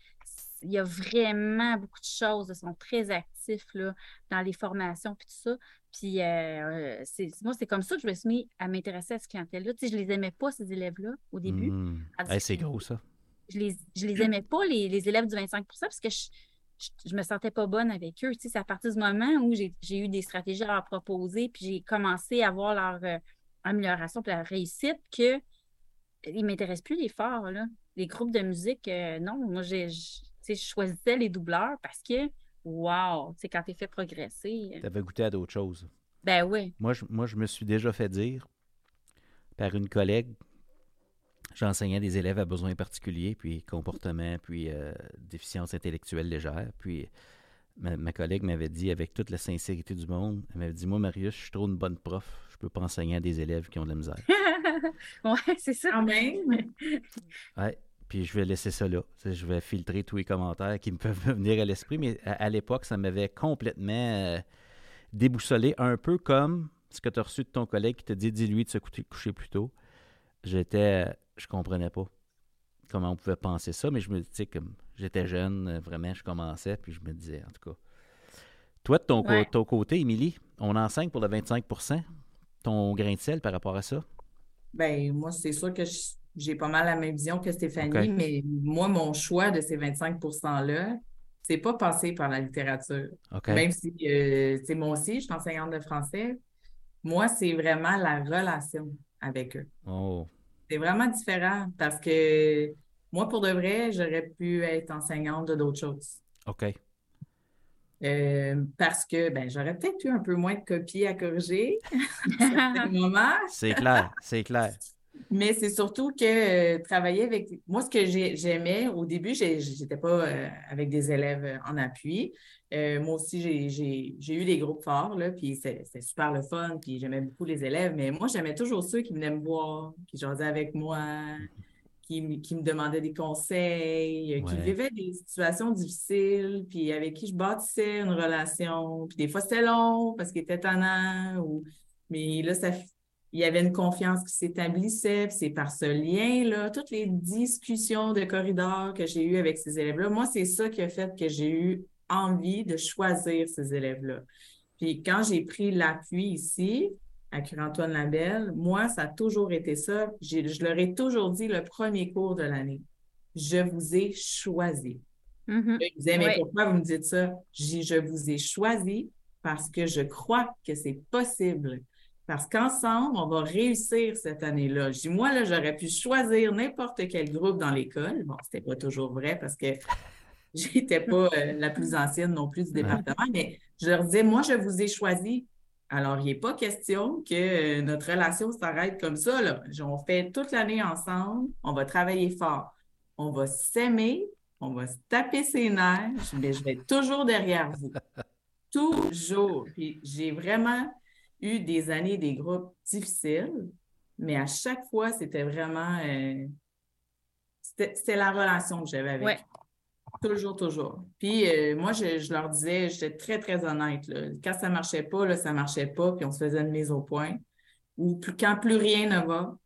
il y a vraiment beaucoup de choses. Ils sont très actifs là, dans les formations puis tout ça. Puis, euh, euh, c'est, moi, c'est comme ça que je me suis mis à m'intéresser à cette clientèle-là. Tu sais, je les aimais pas, ces élèves-là, au début. Hey, c'est gros, ça. Je les, je les aimais pas, les, les élèves du 25% parce que je, je, je me sentais pas bonne avec eux. Tu sais, c'est à partir du moment où j'ai eu des stratégies à leur proposer, puis j'ai commencé à voir leur euh, amélioration puis leur réussite, que ils m'intéressent plus les forts, là. Les groupes de musique, euh, non. Moi, j'ai, je, choisissais les doubleurs parce que, wow, tu sais, quand t'es fait progresser, euh, Tu avais goûté à d'autres choses. ben oui. Moi je, moi, je me suis déjà fait dire par une collègue, j'enseignais des élèves à besoins particuliers, puis comportement, puis euh, déficience intellectuelle légère. Puis ma, ma collègue m'avait dit, avec toute la sincérité du monde, elle m'avait dit Moi, Marius, je suis trop une bonne prof, je peux pas enseigner à des élèves qui ont de la misère. *laughs* ouais, c'est ça. Quand même. *laughs* Ouais. Puis je vais laisser ça là. Je vais filtrer tous les commentaires qui me peuvent *laughs* venir à l'esprit. Mais à, à l'époque, ça m'avait complètement euh, déboussolé, un peu comme ce que tu as reçu de ton collègue qui te dit dis-lui de se coucher, coucher plus tôt. J'étais. Euh, Je comprenais pas comment on pouvait penser ça, mais je me disais comme j'étais jeune, euh, vraiment, je commençais, puis je me disais, en tout cas. Toi, de ton, co- Ouais. ton côté, Émilie, on enseigne pour le 25% ton grain de sel par rapport à ça? Ben, moi, c'est sûr que j'ai pas mal la même vision que Stéphanie, mais moi, mon choix de ces 25 %-là, c'est pas passé par la littérature. Même si, euh, tu sais, moi aussi, je suis enseignante de français. Moi, c'est vraiment la relation avec eux. Oh. C'est vraiment différent parce que moi, pour de vrai, j'aurais pu être enseignante de d'autres choses. OK. Euh, parce que ben, j'aurais peut-être eu un peu moins de copies à corriger *laughs* à moments. C'est clair, c'est clair. Mais c'est surtout que euh, travailler avec. Moi, ce que j'ai- j'aimais, au début, j'étais pas euh, avec des élèves euh, en appui. Euh, moi aussi, j'ai- eu des groupes forts, là, puis c'est super le fun, puis j'aimais beaucoup les élèves. Mais moi, j'aimais toujours ceux qui venaient me voir, qui jasaient avec moi, qui, me demandaient des conseils, qui vivaient des situations difficiles, puis avec qui je bâtissais une relation. Puis des fois, c'était long parce qu'il était tannant, ou... mais là, ça, il y avait une confiance qui s'établissait, c'est par ce lien-là, toutes les discussions de corridor que j'ai eues avec ces élèves-là, moi, c'est ça qui a fait que j'ai eu envie de choisir ces élèves-là. Puis quand j'ai pris l'appui ici, à Cure-Antoine Labelle, moi, ça a toujours été ça. Je leur ai toujours dit le premier cours de l'année. Je vous ai choisi. Mhm. Là, ils disaient, mais pourquoi vous me dites ça? Je vous ai choisi parce que je crois que c'est possible. Parce qu'ensemble, on va réussir cette année-là. Je dis, moi, là, j'aurais pu choisir n'importe quel groupe dans l'école. Bon, c'était pas toujours vrai parce que *laughs* j'étais pas euh, la plus ancienne non plus du département, mais je leur disais, moi, je vous ai choisi. Alors, il n'est pas question que euh, notre relation s'arrête comme ça. Là. On fait toute l'année ensemble, on va travailler fort, on va s'aimer, on va se taper ses nerfs, mais je vais toujours derrière vous. *laughs* Toujours. Puis j'ai vraiment eu des années, des groupes difficiles, mais à chaque fois, c'était vraiment. euh, c'était la relation que j'avais avec Ouais. eux. Toujours, toujours. Puis euh, moi, je, je leur disais, j'étais très, très honnête. là. Quand ça marchait pas, là, ça marchait pas, puis on se faisait une mise au point. Ou plus- quand plus rien ne va,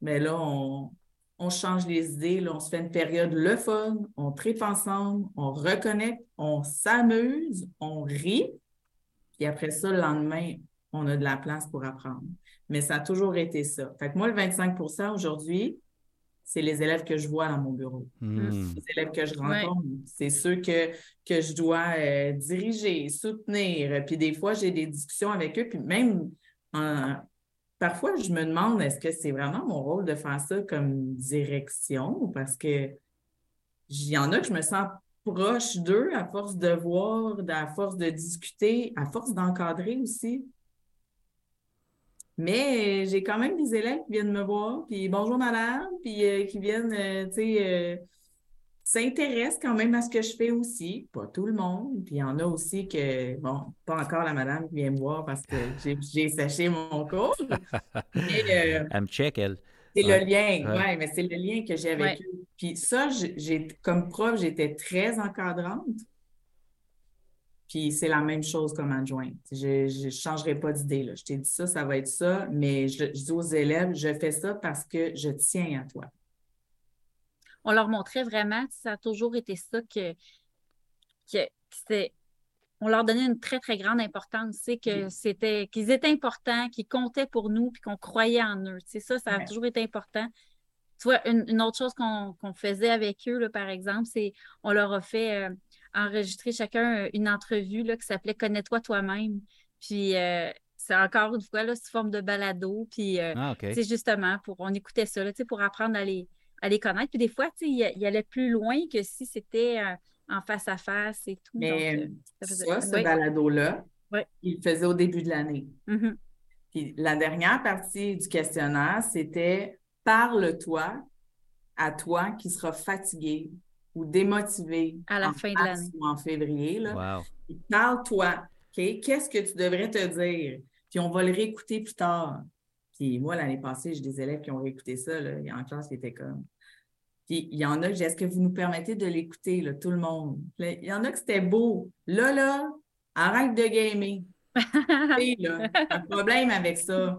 mais là, on, on change les idées, là, on se fait une période le fun, on tripe ensemble, on reconnecte, on s'amuse, on rit. Puis après ça, le lendemain, on a de la place pour apprendre. Mais ça a toujours été ça. Fait que moi, le 25% aujourd'hui, c'est les élèves que je vois dans mon bureau. Hmm. Les élèves que je Ouais. rencontre, c'est ceux que, que je dois euh, diriger, soutenir. Puis des fois, j'ai des discussions avec eux, puis même en, parfois, je me demande, est-ce que c'est vraiment mon rôle de faire ça comme direction? Parce que il y en a que je me sens proche d'eux à force de voir, à force de discuter, à force d'encadrer aussi? Mais j'ai quand même des élèves qui viennent me voir, puis bonjour madame, puis euh, qui viennent, euh, tu sais, euh, s'intéressent quand même à ce que je fais aussi. Pas tout le monde. Puis il y en a aussi que, bon, pas encore la madame qui vient me voir parce que j'ai séché mon cours. *laughs* elle me check, elle. C'est le lien, oui, mais c'est le lien que j'ai avec eux. Puis ça, j'ai, comme prof, j'étais très encadrante. Puis c'est la même chose comme adjointe. Je ne changerai pas d'idée. Je t'ai dit ça, ça va être ça, mais je, dis aux élèves, je fais ça parce que je tiens à toi. On leur montrait vraiment, ça a toujours été ça que, que, on leur donnait une très, très grande importance. C'est que c'était qu'ils étaient importants, qu'ils comptaient pour nous, puis qu'on croyait en eux. C'est ça, ça a toujours été important. Tu vois, une, autre chose qu'on faisait avec eux, là, par exemple, c'est on leur a fait. Euh, enregistrer chacun euh, une entrevue là, qui s'appelait Connais-toi toi-même. Puis euh, c'est encore une fois là, sous forme de balado. Puis c'est euh, ah, justement pour on écoutait ça là, pour apprendre à les, à les connaître. Puis des fois, il, il allait plus loin que si c'était en face à face et tout. Mais ça, ce balado-là, il le faisait au début de l'année. Mm-hmm. Puis la dernière partie du questionnaire, c'était Parle-toi à toi qui sera fatigué ou démotivé à la en fin de l'année ou en février. Là. Parle-toi. Qu'est-ce que tu devrais te dire? Puis on va le réécouter plus tard. Puis moi, l'année passée, j'ai des élèves qui ont réécouté ça. Là. Il y a en classe qui était comme. Puis il y en a que j'ai est-ce que vous nous permettez de l'écouter, tout le monde? il y en a que c'était beau. Là, là, arrête de gamer. *laughs* là, un problème avec ça.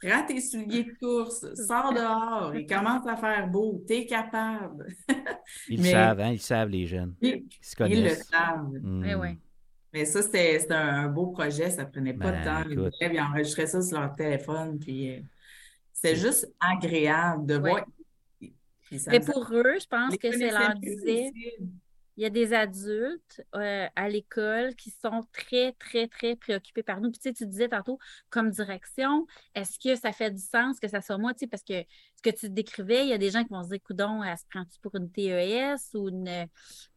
Prends tes souliers de course, sors dehors, il commence à faire beau, t'es capable. ils savent, hein? Ils savent, les jeunes. Ils, se connaissent. Ils le savent. Hmm. Eh Mais ça, c'était un, beau projet, ça prenait pas de ben, temps. Les élèves, ils enregistraient ça sur leur téléphone, puis euh, c'était juste agréable de voir. Mais pour eux, je pense que c'est leur disait il y a des adultes euh, à l'école qui sont très, très, très préoccupés par nous. Puis tu, sais, tu disais tantôt, comme direction, est-ce que ça fait du sens que ça soit moi? Tu sais, parce que ce que tu décrivais, il y a des gens qui vont se dire, coudon, elle se prend-tu pour une TES ou une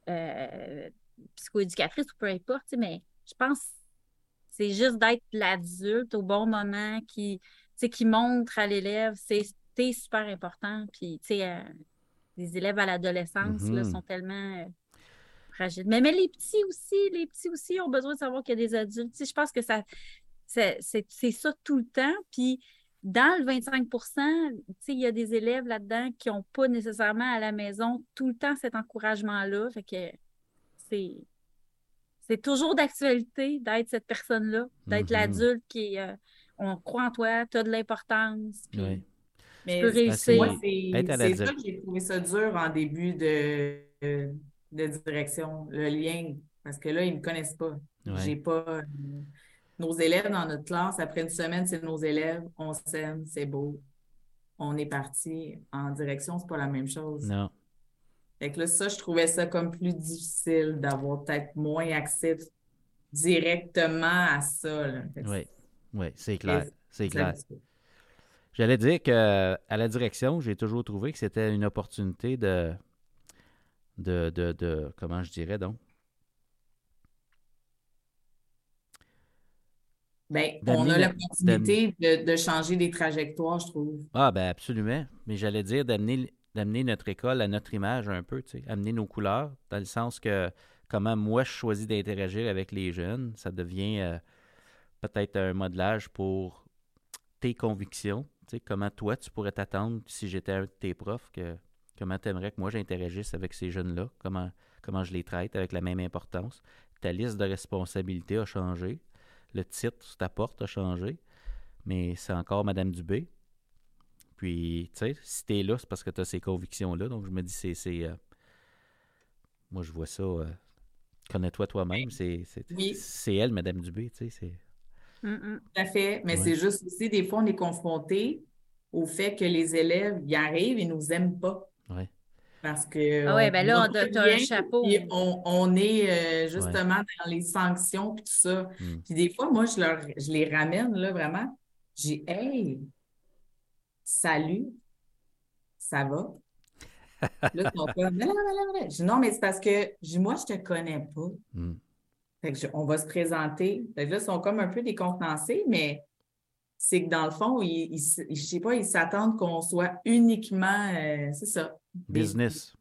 euh, psychoéducatrice ou peu importe, tu sais, mais je pense que c'est juste d'être l'adulte au bon moment qui, qui montre à l'élève, c'est super important. Puis, tu sais, euh, les élèves à l'adolescence mm-hmm. sont tellement mais, mais les petits aussi, les petits aussi ont besoin de savoir qu'il y a des adultes. je pense que ça, c'est ça tout le temps. Puis dans le 25% il y a des élèves là-dedans qui n'ont pas nécessairement à la maison tout le temps cet encouragement-là. Fait que c'est. C'est toujours d'actualité d'être cette personne-là, d'être mm-hmm. l'adulte qui euh, on croit en toi, tu as de l'importance. Oui. Mais tu peux réussir. C'est ça que j'ai trouvé ça dur en début de, de direction, le lien, parce que là, ils ne me connaissent pas. J'ai pas. Euh, nos élèves dans notre classe, après une semaine, c'est nos élèves, on s'aime, c'est beau. On est parti en direction, c'est pas la même chose. Non. Fait que là, ça, je trouvais ça comme plus difficile d'avoir peut-être moins accès directement à ça. Oui, oui, c'est clair. C'est clair. J'allais dire qu'à la direction, j'ai toujours trouvé que c'était une opportunité de, de, de, de comment je dirais donc? Bien, on a l'opportunité de, de, changer des trajectoires, je trouve. Ah, ben absolument. Mais j'allais dire d'amener d'amener notre école à notre image un peu, tu sais, amener nos couleurs, dans le sens que comment moi je choisis d'interagir avec les jeunes, ça devient euh, peut-être un modelage pour tes convictions, tu sais, comment toi tu pourrais t'attendre si j'étais un de tes profs que Comment tu aimerais que moi j'interagisse avec ces jeunes-là? Comment, comment je les traite avec la même importance? Ta liste de responsabilités a changé. Le titre sur ta porte a changé. Mais c'est encore Madame Dubé. Puis, tu sais, si tu es là, c'est parce que tu as ces convictions-là. Donc, je me dis, c'est. Euh, moi, je vois ça. Euh, connais-toi toi-même. C'est c'est elle, Madame Dubé. Tu sais, c'est. Tout à fait. Mais c'est juste aussi, des fois, on est confronté au fait que les élèves, ils arrivent et nous aiment pas. Parce que. Ah ouais, ben là, on a un chapeau. On, est euh, justement dans les sanctions et tout ça. Hmm. Puis des fois, moi, je, leur, je les ramène, là, vraiment. J'ai, hey, Salut, ça va? *laughs* Là, ils sont comme, non, non, non, non. Non, mais c'est parce que je dis, moi, je te connais pas. Hmm. Fait que je- on va se présenter. Fait que là, ils sont comme un peu décontenancés, mais c'est que dans le fond, ils, je sais pas, ils s'attendent qu'on soit uniquement, euh, c'est ça. Business.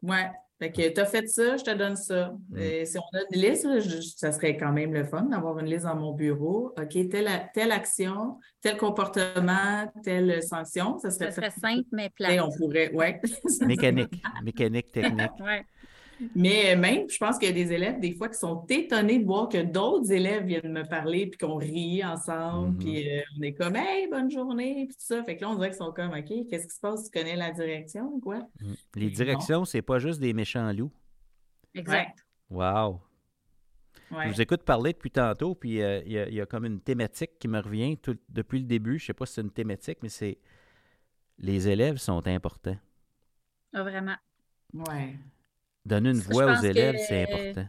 Ouais. Fait que t'as fait ça, je te donne ça. Mm. Euh, si on a une liste, je- ça serait quand même le fun d'avoir une liste dans mon bureau. OK, telle, telle action, tel comportement, telle sanction, ça serait Ça serait très- simple, mais Et plat. on pourrait, ouais. Mécanique. Mécanique, technique. Ouais. Mais même, je pense qu'il y a des élèves, des fois, qui sont étonnés de voir que d'autres élèves viennent me parler, puis qu'on rit ensemble, Mhm. puis euh, on est comme, hey, bonne journée, puis tout ça. Fait que là, on dirait qu'ils sont comme, OK, qu'est-ce qui se passe? Tu connais la direction ou quoi? Hmm. Les directions, c'est pas juste des méchants loups. Exact. Wow. Ouais. Je vous écoute parler depuis tantôt, puis euh, il y, a- il y a comme une thématique qui me revient tout- depuis le début. Je sais pas si c'est une thématique, mais c'est les élèves sont importants. Ah, vraiment. Ouais. Donner une voix aux élèves, que- c'est important.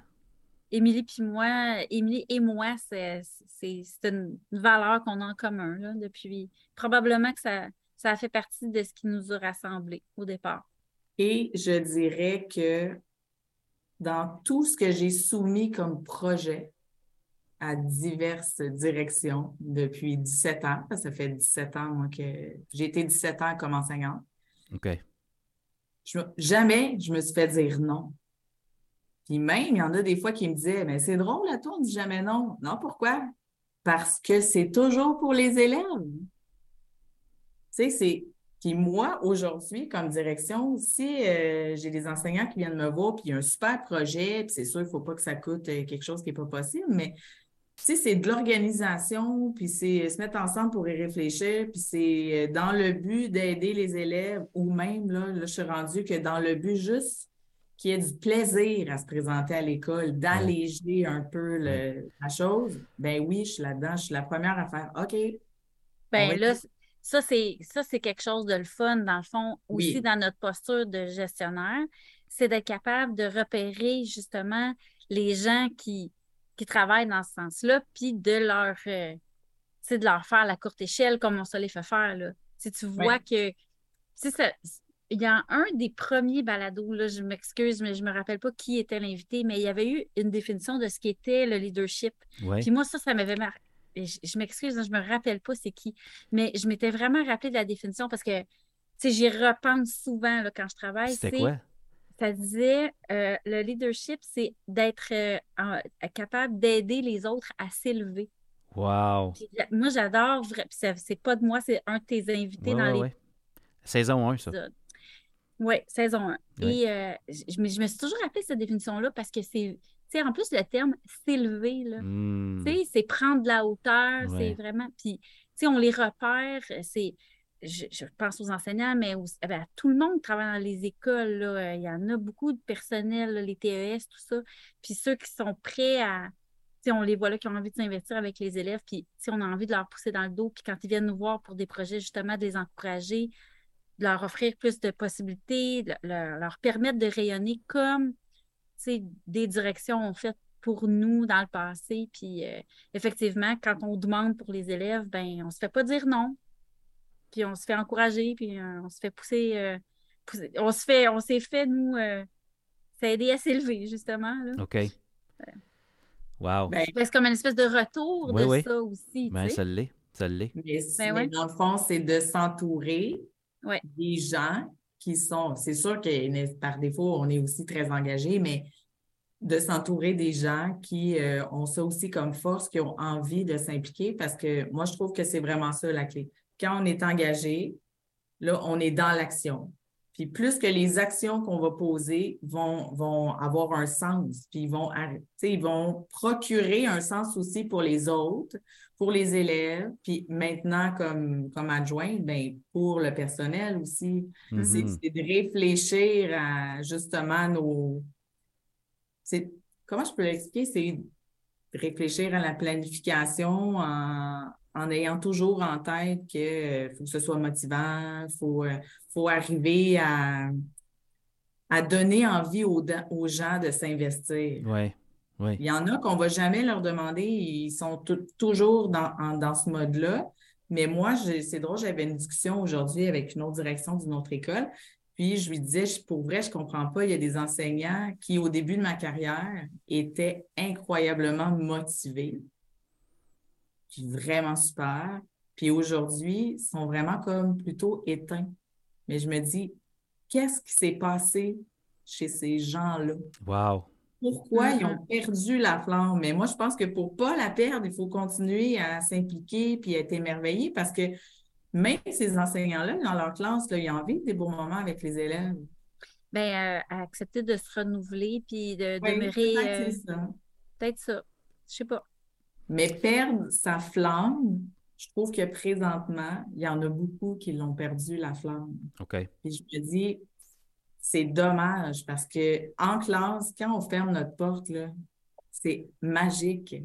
Émilie puis moi, Émilie et moi, c'est c'est- c'est une valeur qu'on a en commun là, depuis. Probablement que ça, ça a fait partie de ce qui nous a rassemblés au départ. Et je dirais que dans tout ce que j'ai soumis comme projet à diverses directions depuis 17 ans, parce que ça fait 17 ans, moi, que j'ai été 17 ans comme enseignante, OK. Jamais je me suis fait dire non. Puis même, il y en a des fois qui me disaient, mais c'est drôle, à toi, on dit jamais non. Non, pourquoi? Parce que c'est toujours pour les élèves. Tu sais, c'est. Puis moi, aujourd'hui, comme direction, si euh, j'ai des enseignants qui viennent me voir, puis il y a un super projet, puis c'est sûr, il ne faut pas que ça coûte euh, quelque chose qui n'est pas possible, mais sais, c'est de l'organisation, puis c'est euh, se mettre ensemble pour y réfléchir, puis c'est euh, dans le but d'aider les élèves, ou même, là, là, je suis rendue que dans le but juste qu'il y ait du plaisir à se présenter à l'école, d'alléger un peu le- la chose, ben oui, je suis là-dedans, je suis la première à faire OK. Ben là, ça, c'est ça, c'est quelque chose de le fun, dans le fond, aussi Oui. dans notre posture de gestionnaire, c'est d'être capable de repérer justement les gens qui, qui travaillent dans ce sens-là, puis de leur, euh, de leur faire la courte échelle comme on se les fait faire. Là. Si tu vois Ouais. que, tu sais, il y a un des premiers balados, là, je m'excuse, mais je me rappelle pas qui était l'invité, mais il y avait eu une définition de ce qu'était le leadership. Ouais. Puis moi, ça, ça m'avait marqué. Je, je m'excuse, hein, je me rappelle pas c'est qui, mais je m'étais vraiment rappelé de la définition parce que, tu sais, j'y repense souvent là, quand je travaille. C'est- quoi? Ça disait, euh, le leadership, c'est d'être euh, en- capable d'aider les autres à s'élever. Wow. Puis, moi, j'adore, c'est pas de moi, c'est un de tes invités Ouais, dans ouais, les ouais. Saison 1, ça. oui, saison 1. Ouais. Et euh, je, me je me suis toujours rappelé cette définition-là parce que c'est, tu sais, en plus, le terme s'élever, là. Hmm. Tu sais, c'est prendre de la hauteur, c'est vraiment. Puis, tu sais, on les repère, c'est. Je, pense aux enseignants, mais aussi, eh ben, à tout le monde qui travaille dans les écoles. Là, euh, il y en a beaucoup de personnel, les TES, tout ça. Puis ceux qui sont prêts à. On les voit là qui ont envie de s'investir avec les élèves. Puis, sais, on a envie de leur pousser dans le dos. Puis quand ils viennent nous voir pour des projets, justement, de les encourager, de leur offrir plus de possibilités, de leur, permettre de rayonner comme des directions ont fait pour nous dans le passé. Puis euh, effectivement, quand on demande pour les élèves, ben on se fait pas dire non. Puis on se fait encourager, puis euh, on se fait pousser, euh, pousser- On se fait, on s'est fait, nous, euh, s'aider à s'élever, justement. Là. OK. Wow. Ben, C'est comme une espèce de retour Oui, de oui. ça aussi. Ben, ça l'est. Ça l'est. mais, Ben ouais. dans le fond, c'est de s'entourer Ouais. des gens qui sont. C'est sûr que par défaut, on est aussi très engagés, mais de s'entourer des gens qui euh, ont ça aussi comme force, qui ont envie de s'impliquer, parce que moi, je trouve que c'est vraiment ça la clé. Quand on est engagé, là, on est dans l'action. Puis plus que les actions qu'on va poser vont, vont avoir un sens, puis ils vont, ils vont procurer un sens aussi pour les autres, pour les élèves, puis maintenant, comme, comme adjointe, ben, pour le personnel aussi. C'est Mhm. c'est de réfléchir à justement nos. Comment je peux l'expliquer? C'est de réfléchir à la planification en, en ayant toujours en tête qu'il faut que ce soit motivant, il faut, euh, faut arriver à, à donner envie aux, gens de s'investir. Oui. Oui. Il y en a qu'on va jamais leur demander, ils sont tou- toujours dans, en- dans ce mode-là. Mais moi, c'est drôle, j'avais une discussion aujourd'hui avec une autre direction d'une autre école. Puis je lui disais, pour vrai, je ne comprends pas, il y a des enseignants qui, au début de ma carrière, étaient incroyablement motivés, vraiment super. Puis aujourd'hui, sont vraiment comme plutôt éteints. Mais je me dis, qu'est-ce qui s'est passé chez ces gens-là? Wow! Pourquoi ils ont perdu la flamme? Mais moi, je pense que pour ne pas la perdre, il faut continuer à s'impliquer puis à être émerveillé parce que même ces enseignants-là, dans leur classe, là, ils ont envie des beaux moments avec les élèves. Bien, euh, accepter de se renouveler puis de demeurer. Peut-être euh, ça. Peut-être ça. Je sais pas. Mais perdre sa flamme, je trouve que présentement, il y en a beaucoup qui l'ont perdu, la flamme. OK. Puis je me dis, c'est dommage parce que en classe, quand on ferme notre porte, c'est magique.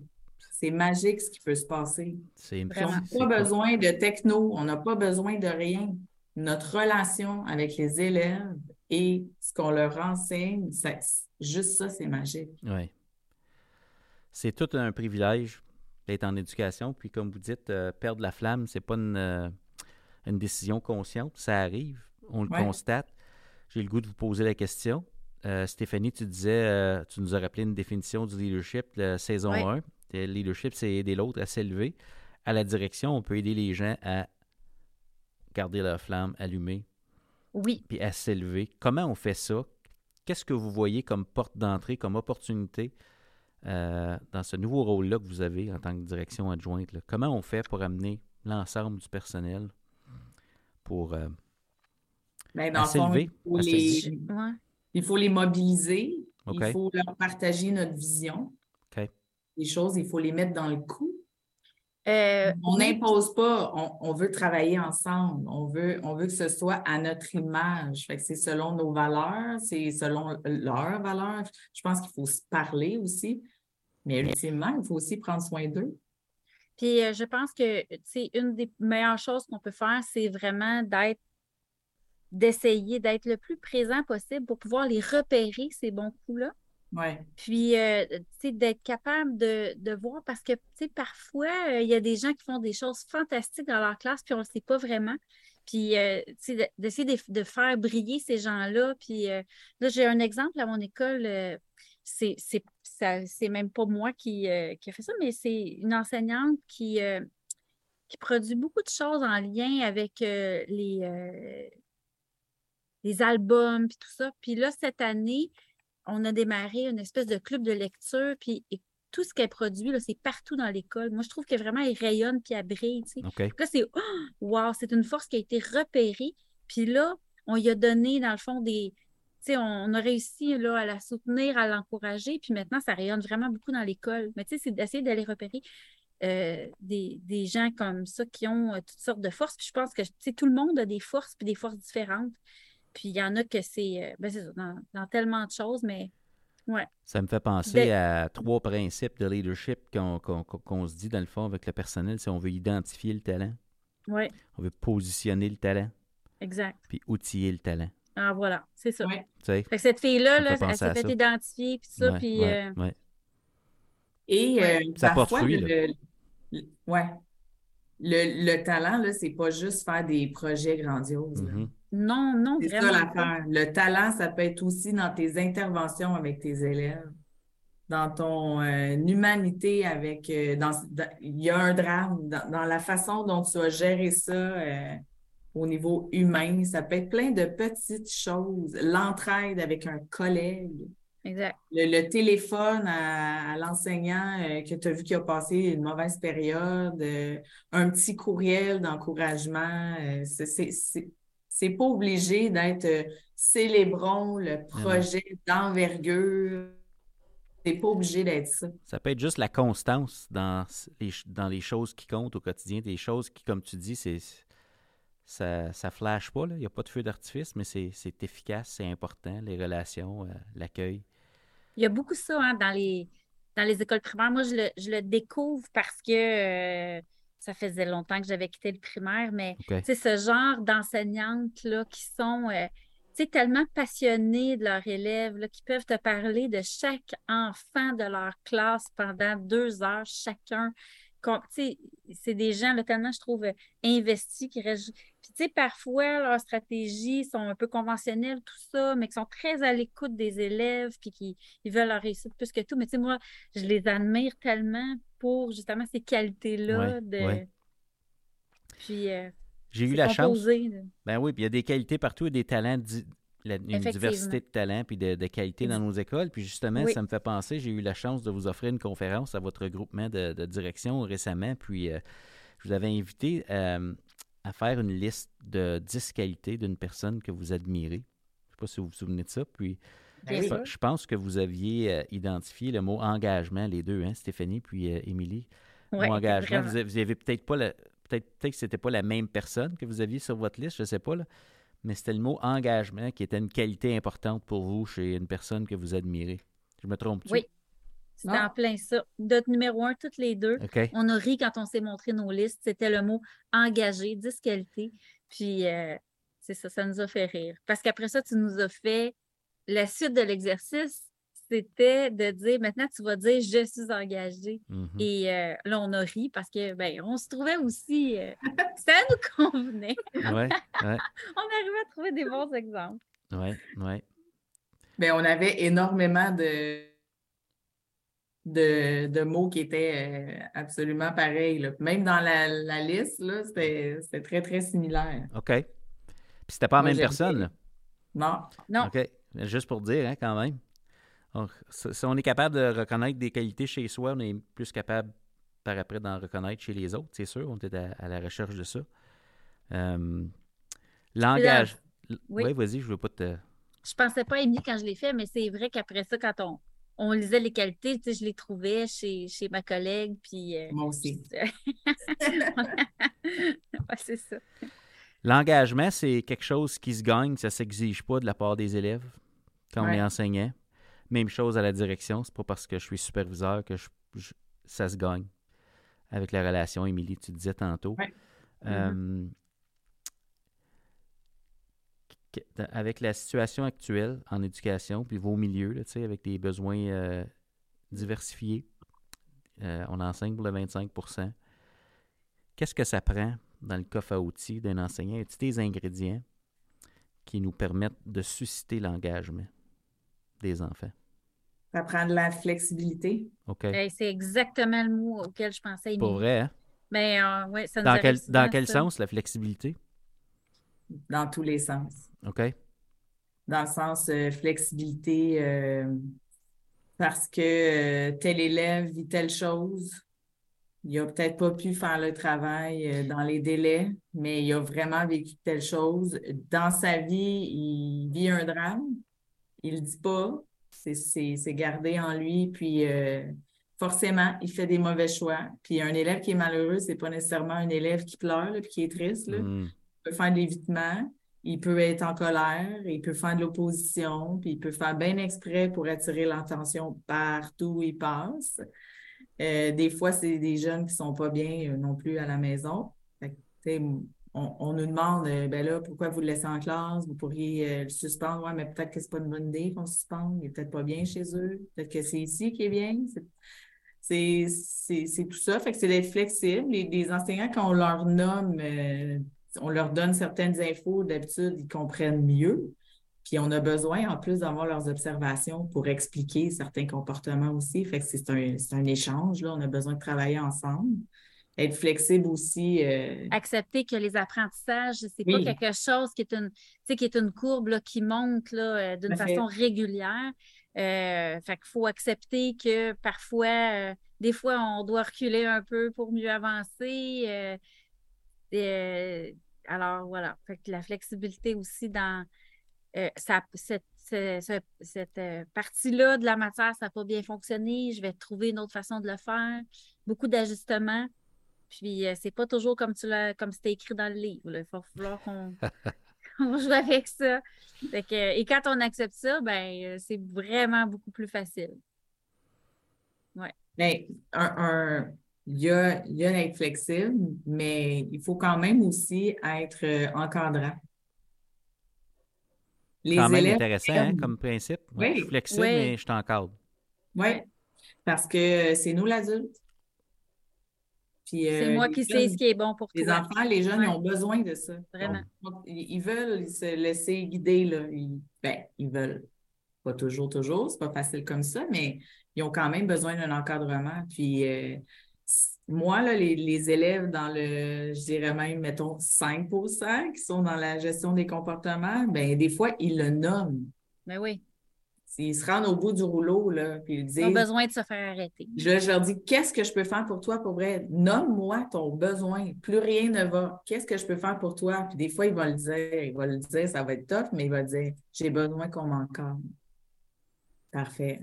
C'est magique ce qui peut se passer. C'est On n'a pas besoin de techno, on n'a pas besoin de rien. Notre relation avec les élèves et ce qu'on leur enseigne, juste ça, c'est magique. Oui. C'est tout un privilège d'être en éducation. Puis, comme vous dites, euh, perdre la flamme, c'est pas une, euh, une, décision consciente. Ça arrive, on le constate. J'ai le goût de vous poser la question. Euh, Stéphanie, tu disais, tu nous as rappelé une définition du leadership, la saison 1. Le leadership, c'est aider l'autre à s'élever. À la direction, on peut aider les gens à garder leur flamme allumée. Oui. Puis à s'élever. Comment on fait ça? Qu'est-ce que vous voyez comme porte d'entrée, comme opportunité euh, dans ce nouveau rôle-là que vous avez en tant que direction adjointe? Comment on fait pour amener l'ensemble du personnel pour euh, ben, s'élever? Il, faut les mobiliser. Il faut leur partager notre vision les choses, il faut les mettre dans le coup. Euh, on n'impose pas, on, veut travailler ensemble, on veut, on veut que ce soit à notre image. c'est selon nos valeurs, c'est selon leurs valeurs. Je pense qu'il faut se parler aussi, mais ultimement, il faut aussi prendre soin d'eux. Puis euh, je pense que une des meilleures choses qu'on peut faire, c'est vraiment d'être d'essayer d'être le plus présent possible pour pouvoir les repérer, ces bons coups-là. Puis, euh, tu sais, d'être capable de, voir, parce que, tu sais, parfois, euh, il y a des gens qui font des choses fantastiques dans leur classe, puis on ne le sait pas vraiment. Puis, euh, tu sais, d'essayer de, faire briller ces gens-là. Puis, là, j'ai un exemple à mon école. C'est même pas moi qui, qui a fait ça, mais c'est une enseignante qui, qui produit beaucoup de choses en lien avec les, les albums, puis tout ça. Puis là, cette année, on a démarré une espèce de club de lecture, puis tout ce qu'elle produit, c'est partout dans l'école. Moi, je trouve que vraiment, elle rayonne puis elle brille. Là, c'est *gasps* oh, wow, c'est une force qui a été repérée. Puis là, on lui a donné, dans le fond, des. On, a réussi là, à la soutenir, à l'encourager, puis maintenant, ça rayonne vraiment beaucoup dans l'école. Mais tu sais, c'est d'essayer d'aller repérer euh, des, gens comme ça qui ont euh, toutes sortes de forces. Puis je pense que tout le monde a des forces, puis des forces différentes. Puis il y en a que c'est, euh, ben dans, tellement de choses, mais ouais. Ça me fait penser à trois principes de leadership qu'on se dit dans le fond avec le personnel. Si on veut identifier le talent, ouais. on veut positionner le talent. Exact. Puis outiller le talent. Ah, voilà, c'est ça. Fait que cette fille-là, là, elle s'est fait identifier, puis ça, puis. Euh, Et euh, ça porte fruit. Le, ouais. Le, le talent, là, c'est pas juste faire des projets grandioses. Mm-hmm. Non, non, C'est ça l'affaire. Le talent, ça peut être aussi dans tes interventions avec tes élèves, dans ton euh, humanité avec. Euh, dans, il y a un drame, dans, la façon dont tu as géré ça euh, au niveau humain. Ça peut être plein de petites choses. L'entraide avec un collègue. Exact. Le, téléphone à, l'enseignant que tu as vu qui a passé une mauvaise période, un petit courriel d'encouragement. c'est c'est pas obligé d'être euh, célébrons le projet d'envergure. C'est pas obligé d'être ça. Ça peut être juste la constance dans les, dans les choses qui comptent au quotidien, des choses qui, comme tu dis, c'est ça, ça flash pas, il n'y a pas de feu d'artifice, mais c'est efficace, c'est important, les relations, euh, l'accueil. Il y a beaucoup ça hein, dans, les, dans les écoles primaires. Moi, je le, je le découvre parce que euh, ça faisait longtemps que j'avais quitté le primaire, mais c'est ce genre d'enseignantes-là qui sont euh, tellement passionnées de leurs élèves, là, qui peuvent te parler de chaque enfant de leur classe pendant deux heures chacun, c'est des gens là, tellement, je trouve, investis qui restent. Puis, tu sais, parfois, leurs stratégies sont un peu conventionnelles, tout ça, mais qui sont très à l'écoute des élèves, puis qui ils veulent leur réussite plus que tout. Mais, tu sais, moi, je les admire tellement pour justement ces qualités-là. de... Puis. Euh, j'ai eu la chance. Ben oui, puis il y a des qualités partout et des talents une diversité de talents puis de, qualités dans nos écoles. Puis justement, ça me fait penser, j'ai eu la chance de vous offrir une conférence à votre groupement de, direction récemment. Puis euh, je vous avais invité euh, à faire une liste de 10 qualités d'une personne que vous admirez. Je ne sais pas si vous vous souvenez de ça. Puis je, pense que vous aviez euh, identifié le mot engagement, les deux, hein, Stéphanie puis Émilie. Oui, engagement. Vous, vous avez peut-être pas peut-être peut que c'était pas la même personne que vous aviez sur votre liste, je ne sais pas. Là mais c'était le mot engagement qui était une qualité importante pour vous chez une personne que vous admirez. Je me trompe-tu? Oui. C'était en plein ça. Notre numéro un, toutes les deux. On a ri quand on s'est montré nos listes. C'était le mot engagé, 10 qualités. Puis, euh, c'est ça, ça nous a fait rire. Parce qu'après ça, tu nous as fait la suite de l'exercice c'était de dire maintenant tu vas dire je suis engagée. Mm-hmm. Et euh, là, on a ri parce que ben, on se trouvait aussi, euh, ça nous convenait. Ouais, ouais. *laughs* on arrivait à trouver des bons exemples. Oui, oui. Mais on avait énormément de, de, mots qui étaient euh, absolument pareils. Même dans la, liste, c'était très, très similaire. OK. Puis c'était pas la même personne, Non. Non. OK. Juste pour dire, hein, quand même. Donc, si on est capable de reconnaître des qualités chez soi, on est plus capable par après d'en reconnaître chez les autres, c'est sûr. On est à, la recherche de ça. Euh, langage. Oui, vas-y, je veux pas te. Je pensais pas aimer quand je l'ai fait, mais c'est vrai qu'après ça, quand on, on lisait les qualités, tu sais, je les trouvais chez, chez ma collègue. Puis, euh, Moi aussi. *laughs* c'est ça. L'engagement, c'est quelque chose qui se gagne, ça ne s'exige pas de la part des élèves quand on est enseignant. Même chose à la direction. C'est pas parce que je suis superviseur que ça se gagne. Avec la relation, Émilie, tu disais tantôt. Euh, avec la situation actuelle en éducation, puis vos milieux, là, avec des besoins euh, diversifiés, euh, on enseigne pour le 25% Qu'est-ce que ça prend dans le coffre à outils d'un enseignant? Y a des ingrédients qui nous permettent de susciter l'engagement des enfants? Ça prend de la flexibilité. OK. c'est exactement le mot auquel je pensais. Pour vrai, hein? Mais ben, euh, ouais, ça nous Dans quel, dans quel sens, la flexibilité? Dans tous les sens. OK. Dans le sens euh, flexibilité, euh, parce que tel élève vit telle chose, il n'a peut-être pas pu faire le travail dans les délais, mais il a vraiment vécu telle chose. Dans sa vie, il vit un drame. Il ne le dit pas, c'est gardé en lui, puis euh, forcément, il fait des mauvais choix. Puis un élève qui est malheureux, c'est pas nécessairement un élève qui pleure, puis qui est triste. Mm. Peut faire de l'évitement, il peut être en colère, il peut faire de l'opposition, puis il peut faire bien exprès pour attirer l'attention partout où il passe. Euh, des fois, c'est des jeunes qui sont pas bien euh, non plus à la maison. On, nous demande, euh, ben là, pourquoi vous le laissez en classe? Vous pourriez le suspendre? Oui, mais peut-être que ce n'est pas une bonne idée qu'on suspende. Il n'est peut-être pas bien chez eux. Peut-être que c'est ici qui est bien. C'est tout ça. Fait que c'est d'être flexible. Les, les, enseignants, quand on leur nomme, on leur donne certaines infos, d'habitude, ils comprennent mieux. Puis on a besoin, en plus, d'avoir leurs observations pour expliquer certains comportements aussi. Fait que c'est un, un, échange. Là. On a besoin de travailler ensemble être flexible aussi. Euh, Accepter que les apprentissages, c'est pas quelque chose qui est une, qui est une courbe qui monte là, euh, d'une façon régulière. Euh, fait qu'il faut accepter que parfois, euh, des fois, on doit reculer un peu pour mieux avancer. Alors voilà, fait que la flexibilité aussi dans ça, cette, cette partie-là de la matière, ça n'a pas bien fonctionné, je vais trouver une autre façon de le faire. Beaucoup d'ajustements. Puis euh, c'est pas toujours comme tu l'as comme c'était écrit dans le livre. Il va falloir *laughs* qu'on joue avec ça. et quand on accepte ça, ben euh, c'est vraiment beaucoup plus facile. Ouais. Mais un, il y a, il y a d'être flexible, mais il faut quand même aussi être euh, encadrant. Les quand même intéressant hein, comme principe. Oui. Je suis flexible, mais je t'encadre. Oui, parce que c'est nous l'adulte Puis, C'est euh, moi les qui sais ce qui est bon pour Les toi. enfants, les jeunes, Ouais. ils ont besoin de ça. Vraiment. Donc, ils veulent se laisser guider, là. Ils, ben, ils veulent. Pas toujours, toujours, c'est pas facile comme ça, mais ils ont quand même besoin d'un encadrement. Puis euh, moi, là, les, les élèves dans le, je dirais même, mettons, 5% qui sont dans la gestion des comportements, ben des fois, ils le nomment. Ben oui. Ils se rendent au bout du rouleau, là, puis ils Ils ont disent, besoin de se faire arrêter. je, je leur dis, qu'est-ce que je peux faire pour toi pour vrai? Nomme-moi ton besoin. Plus rien ne va. Qu'est-ce que je peux faire pour toi? Puis des fois, il va le dire. Il va le dire, ça va être tough, mais il va dire, j'ai besoin qu'on m'encadre. Parfait.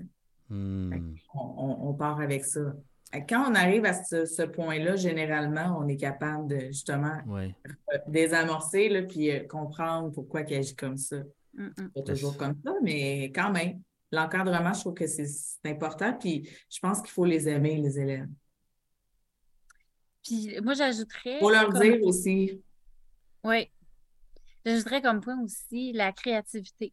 Hmm. On, on- on part avec ça. Quand on arrive à ce, ce point-là, généralement, on est capable de justement Ouais. euh, désamorcer, là, puis euh, comprendre pourquoi il agit comme ça. Mm, mm. Pas toujours comme ça, mais quand même. L'encadrement, je trouve que c'est important, puis je pense qu'il faut les aimer, les élèves. Puis moi, j'ajouterais. Faut leur comme- dire aussi. Oui. J'ajouterais comme point aussi la créativité.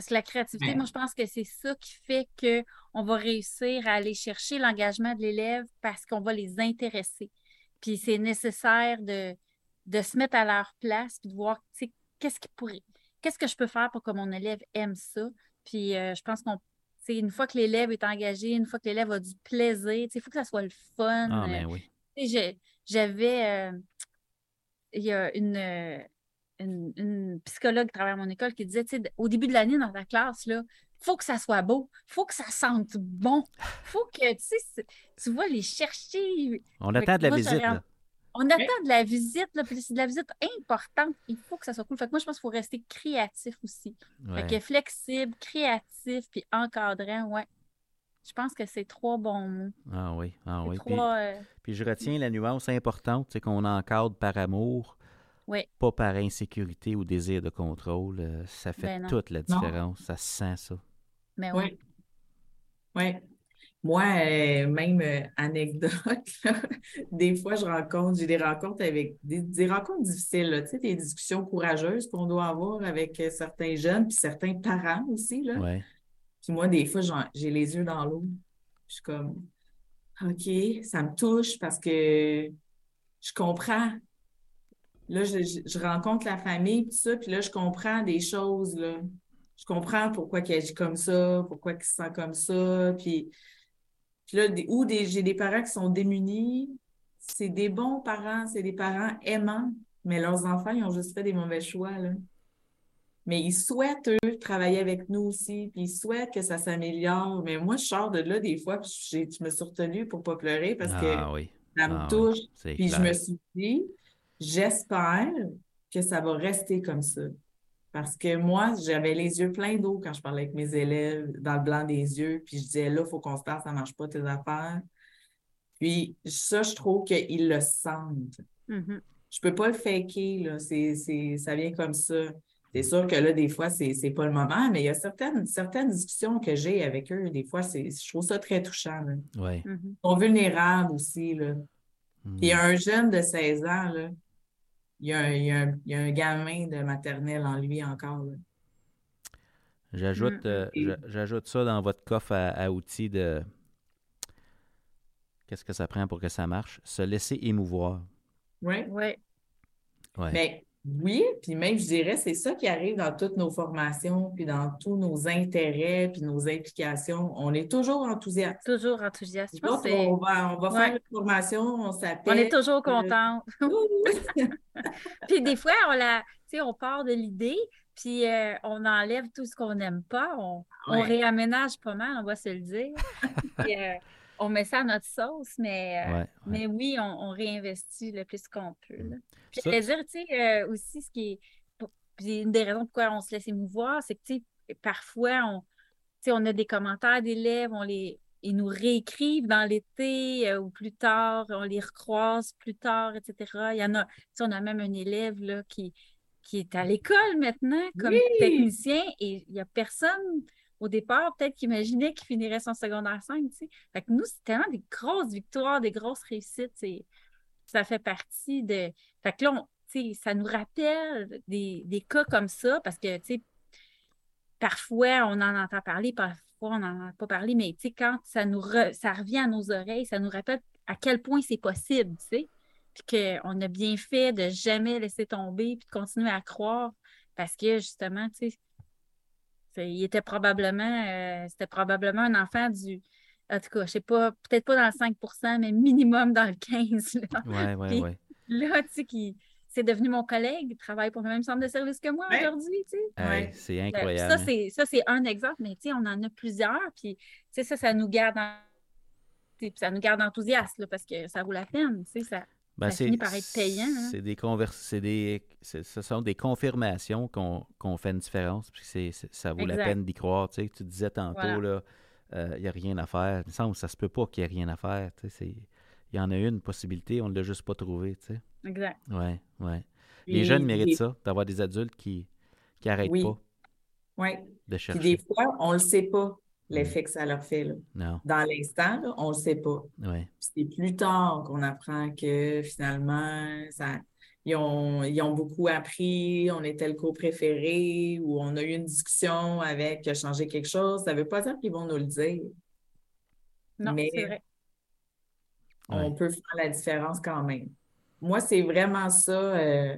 Parce que la créativité, Ouais. moi, je pense que c'est ça qui fait qu'on va réussir à aller chercher l'engagement de l'élève parce qu'on va les intéresser. Puis c'est nécessaire de, de se mettre à leur place puis de voir, tu sais, qu'est-ce qui pourrait, qu'est-ce que je peux faire pour que mon élève aime ça. Puis euh, je pense qu'on, une fois que l'élève est engagé, une fois que l'élève a du plaisir, tu sais, il faut que ça soit le fun. Ah, ben oui. j'avais, euh, il y a une, une, une psychologue qui travaille à mon école qui disait, au début de l'année dans ta classe, là, faut que ça soit beau, faut que ça sente bon, faut que, tu vas les chercher. On attend de la moi, visite, là. On attend de la visite, là, puis c'est de la visite importante. Il faut que ça soit cool. Fait que moi, je pense qu'il faut rester créatif aussi. Fait que flexible, créatif, puis encadrant, ouais. Je pense que c'est trois bons mots. Ah oui, ah oui. Puis, trois, euh, puis je retiens la nuance importante, c'est qu'on encadre par amour, Pas par insécurité ou désir de contrôle. Euh, Ça fait Ben toute la Non. différence. Ça se sent ça. mais oui. Oui. Oui. Moi, euh, même euh, anecdote, *laughs* là, des fois, je rencontre, j'ai des rencontres avec des, des rencontres difficiles, là, tu sais, des discussions courageuses qu'on doit avoir avec euh, certains jeunes, puis certains parents aussi, là. Ouais. Puis moi, des fois, j'ai les yeux dans l'eau. Je suis comme, OK, ça me touche parce que je comprends. Là, je, je- je rencontre la famille, puis ça, puis là, je comprends des choses, là. Je comprends pourquoi il agit comme ça, pourquoi il se sent comme ça, puis, puis là, des, ou des, j'ai des parents qui sont démunis. C'est des bons parents, c'est des parents aimants, mais leurs enfants, ils ont juste fait des mauvais choix, là. Mais ils souhaitent, eux, travailler avec nous aussi, puis ils souhaitent que ça s'améliore. Mais moi, je sors de là des fois, puis je me suis retenue pour pas pleurer parce que Ah oui. ça me Ah touche. Puis je me suis dit, j'espère que ça va rester comme ça. Parce que moi, j'avais les yeux pleins d'eau quand je parlais avec mes élèves, dans le blanc des yeux, puis je disais, là, il faut qu'on se parle, ça ne marche pas tes affaires. Puis ça, je trouve qu'ils le sentent. Mhm. Je peux pas le faker, là. C'est, c'est, ça vient comme ça. C'est sûr que là, des fois, c'est, c'est pas le moment, mais il y a certaines, certaines discussions que j'ai avec eux, des fois, c'est, je trouve ça très touchant, là. Ouais. Mhm. Ils sont vulnérables aussi, là. Hmm. Puis un jeune de 16 ans, là, il y a un, il y a un, il y a un gamin de maternelle en lui encore, là. J'ajoute Mm, euh, j'a- j'ajoute ça dans votre coffre à, à outils de qu'est-ce que ça prend pour que ça marche? Se laisser émouvoir. Ouais. Ouais. Ouais. Mais oui, puis même, je dirais, c'est ça qui arrive dans toutes nos formations, puis dans tous nos intérêts, puis nos implications. On est toujours enthousiaste. Toujours enthousiaste. Je pense on va, on va Ouais. faire une formation, on s'appelle. on est toujours content. *laughs* Oui. *laughs* Puis des fois, on la, on part de l'idée, puis euh, on enlève tout ce qu'on n'aime pas, on, réaménage pas mal, on va se le dire. *laughs* Puis, euh, on met ça à notre sauce, mais, euh, Ouais, ouais. mais oui, on, on réinvestit le plus qu'on peut. là. Puis Ça- je dire, tu sais, euh, aussi, ce qui est. puis une des raisons pourquoi on se laisse émouvoir, c'est que, tu sais, parfois, on, tu sais, on a des commentaires d'élèves, on les. Ils nous réécrivent dans l'été euh, ou plus tard, on les recroise plus tard, etc. Il y en a, tu sais, on a même un élève là, qui, qui est à l'école maintenant comme Oui! technicien et il n'y a personne au départ peut-être qui imaginait qu'il finirait son secondaire 5. tu sais. Fait que nous, c'est tellement des grosses victoires, des grosses réussites. Ça fait partie de. Fait que là, ça nous rappelle des, des cas comme ça parce que, parfois, on en entend parler, parfois, on n'en entend pas parler, mais quand ça nous ça revient à nos oreilles, ça nous rappelle à quel point c'est possible, tu sais. Puis qu'on a bien fait de jamais laisser tomber puis de continuer à croire parce que justement, tu sais, il était probablement, euh, c'était probablement un enfant du, en tout cas, je sais pas, peut-être pas dans le 5% mais minimum dans le 15. Là. Ouais, ouais, Là, tu sais, qui c'est devenu mon collègue, il travaille pour le même centre de service que moi aujourd'hui, tu sais. C'est incroyable. Hein. Ça, c'est un exemple, mais tu sais, on en a plusieurs, puis tu sais, ça, ça nous garde ça nous garde enthousiastes, parce que ça vaut la peine, tu sais, ça... Ben, finit par être payant. Hein. C'est des des... Ce sont des confirmations qu'on fait une différence. Puis ça vaut la peine d'y croire. Tu, sais, tu disais tantôt, là, il euh, n'y a rien à faire. Il me semble que ça se peut pas qu'il n'y ait rien à faire. Il y en a une possibilité, on ne l'a juste pas trouvée. Exact. Oui, oui. Les jeunes méritent ça, d'avoir des adultes qui n'arrêtent pas oui. de chercher. Puis des fois, on ne le sait pas, l'effet que ça leur fait. Là. Non. Dans l'instant, on ne le sait pas. C'est plus tard qu'on apprend que finalement, ça, ils ont, ils ont, beaucoup appris, on était le co-préféré ou on a eu une discussion avec qui a changé quelque chose. Ça ne veut pas dire qu'ils vont nous le dire. Non, c'est vrai. On peut faire la différence quand même. Moi, c'est vraiment ça euh,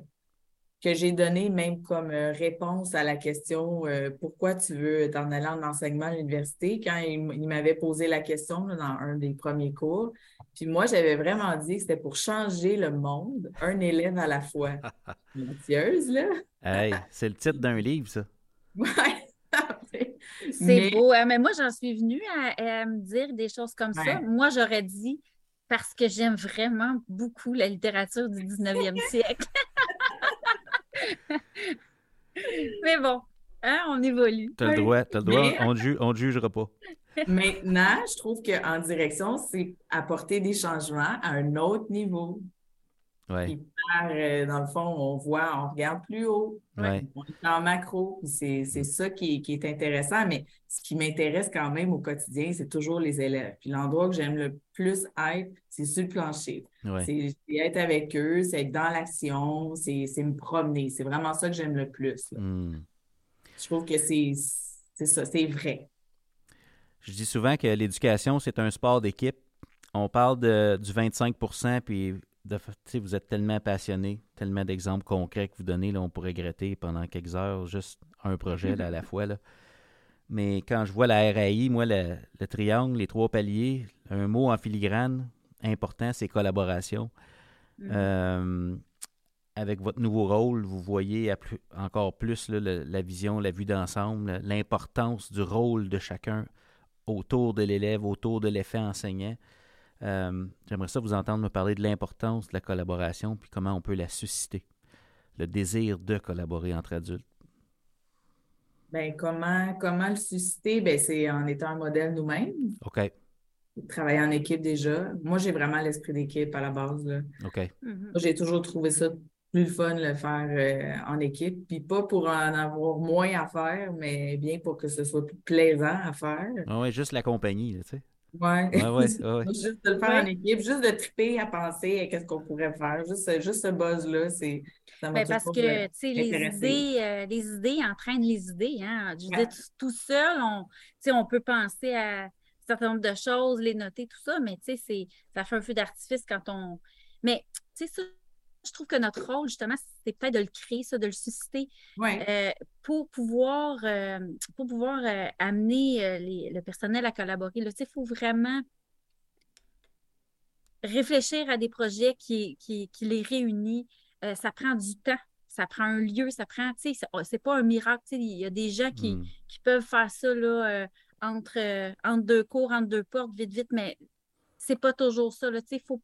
que j'ai donné même comme euh, réponse à la question euh, pourquoi tu veux t'en aller en enseignement à l'université quand il, m'avait posé la question dans un des premiers cours. Puis moi, j'avais vraiment dit que c'était pour changer le monde, un élève à la fois. *laughs* Mentieuse, là. hey, c'est le titre d'un livre, ça. *laughs* Ouais. *laughs* c'est beau. Hein, mais moi, j'en suis venue à, me dire des choses comme ça. Moi, j'aurais dit parce que j'aime vraiment beaucoup la littérature du 19e siècle. *laughs* Mais bon, hein, on évolue. Tu as le droit, as le droit on ne jugera pas. Maintenant, je trouve qu'en direction, c'est apporter des changements à un autre niveau. Ouais. Euh, dans le fond, on voit, on regarde plus haut. On est en macro. C'est ça qui, est intéressant. Mais ce qui m'intéresse quand même au quotidien, c'est toujours les élèves. Puis l'endroit que j'aime le plus être, c'est sur le plancher. C'est être avec eux, c'est être dans l'action, c'est me promener. C'est vraiment ça que j'aime le plus. Hmm. Je trouve que c'est ça, c'est vrai. Je dis souvent que l'éducation, c'est un sport d'équipe. On parle de, du 25% puis vous êtes tellement passionné, tellement d'exemples concrets que vous donnez, là, on pourrait regretter pendant quelques heures juste un projet à la *laughs* fois. Là. Mais quand je vois la RAI, moi, le, triangle, les trois paliers, un mot en filigrane important, c'est collaboration. Mm. Euh, avec votre nouveau rôle, vous voyez encore plus la vision, la vue d'ensemble, l'importance du rôle de chacun autour de l'élève, autour de l'effet enseignant. Euh, j'aimerais ça vous entendre me parler de l'importance de la collaboration puis comment on peut la susciter, le désir de collaborer entre adultes. Bien, comment, comment le susciter? Bien, c'est en étant un modèle nous-mêmes. OK. Travailler en équipe déjà. Moi, j'ai vraiment l'esprit d'équipe à la base. Là. OK. Mm-hmm. J'ai toujours trouvé ça plus fun de le faire euh, en équipe. Puis pas pour en avoir moins à faire, mais bien pour que ce soit plus plaisant à faire. Ah oui, juste la compagnie, tu sais. Ouais. ouais, juste de le faire en équipe, juste de triper à penser à qu'est-ce qu'on pourrait faire. Juste, juste ce buzz-là, c'est. Ben parce que, tu sais, les idées, euh, les idées entraînent les idées. Hein? Je veux tout, seul, on, on peut penser à un certain nombre de choses, les noter, tout ça, mais tu sais, ça fait un feu d'artifice quand on. Mais, tu sais, ça, je trouve que notre rôle, justement, c'est peut-être de le créer, ça, de le susciter euh, pour pouvoir, euh, pour pouvoir euh, amener le personnel à collaborer. Il faut vraiment réfléchir à des projets qui, qui, les réunissent. ça prend du temps, ça prend un lieu, ça prend, tu sais, c'est pas un miracle. Il y a des gens qui, hmm. qui peuvent faire ça là, entre, entre deux cours, entre deux portes, vite, vite, mais c'est pas toujours ça. Il faut,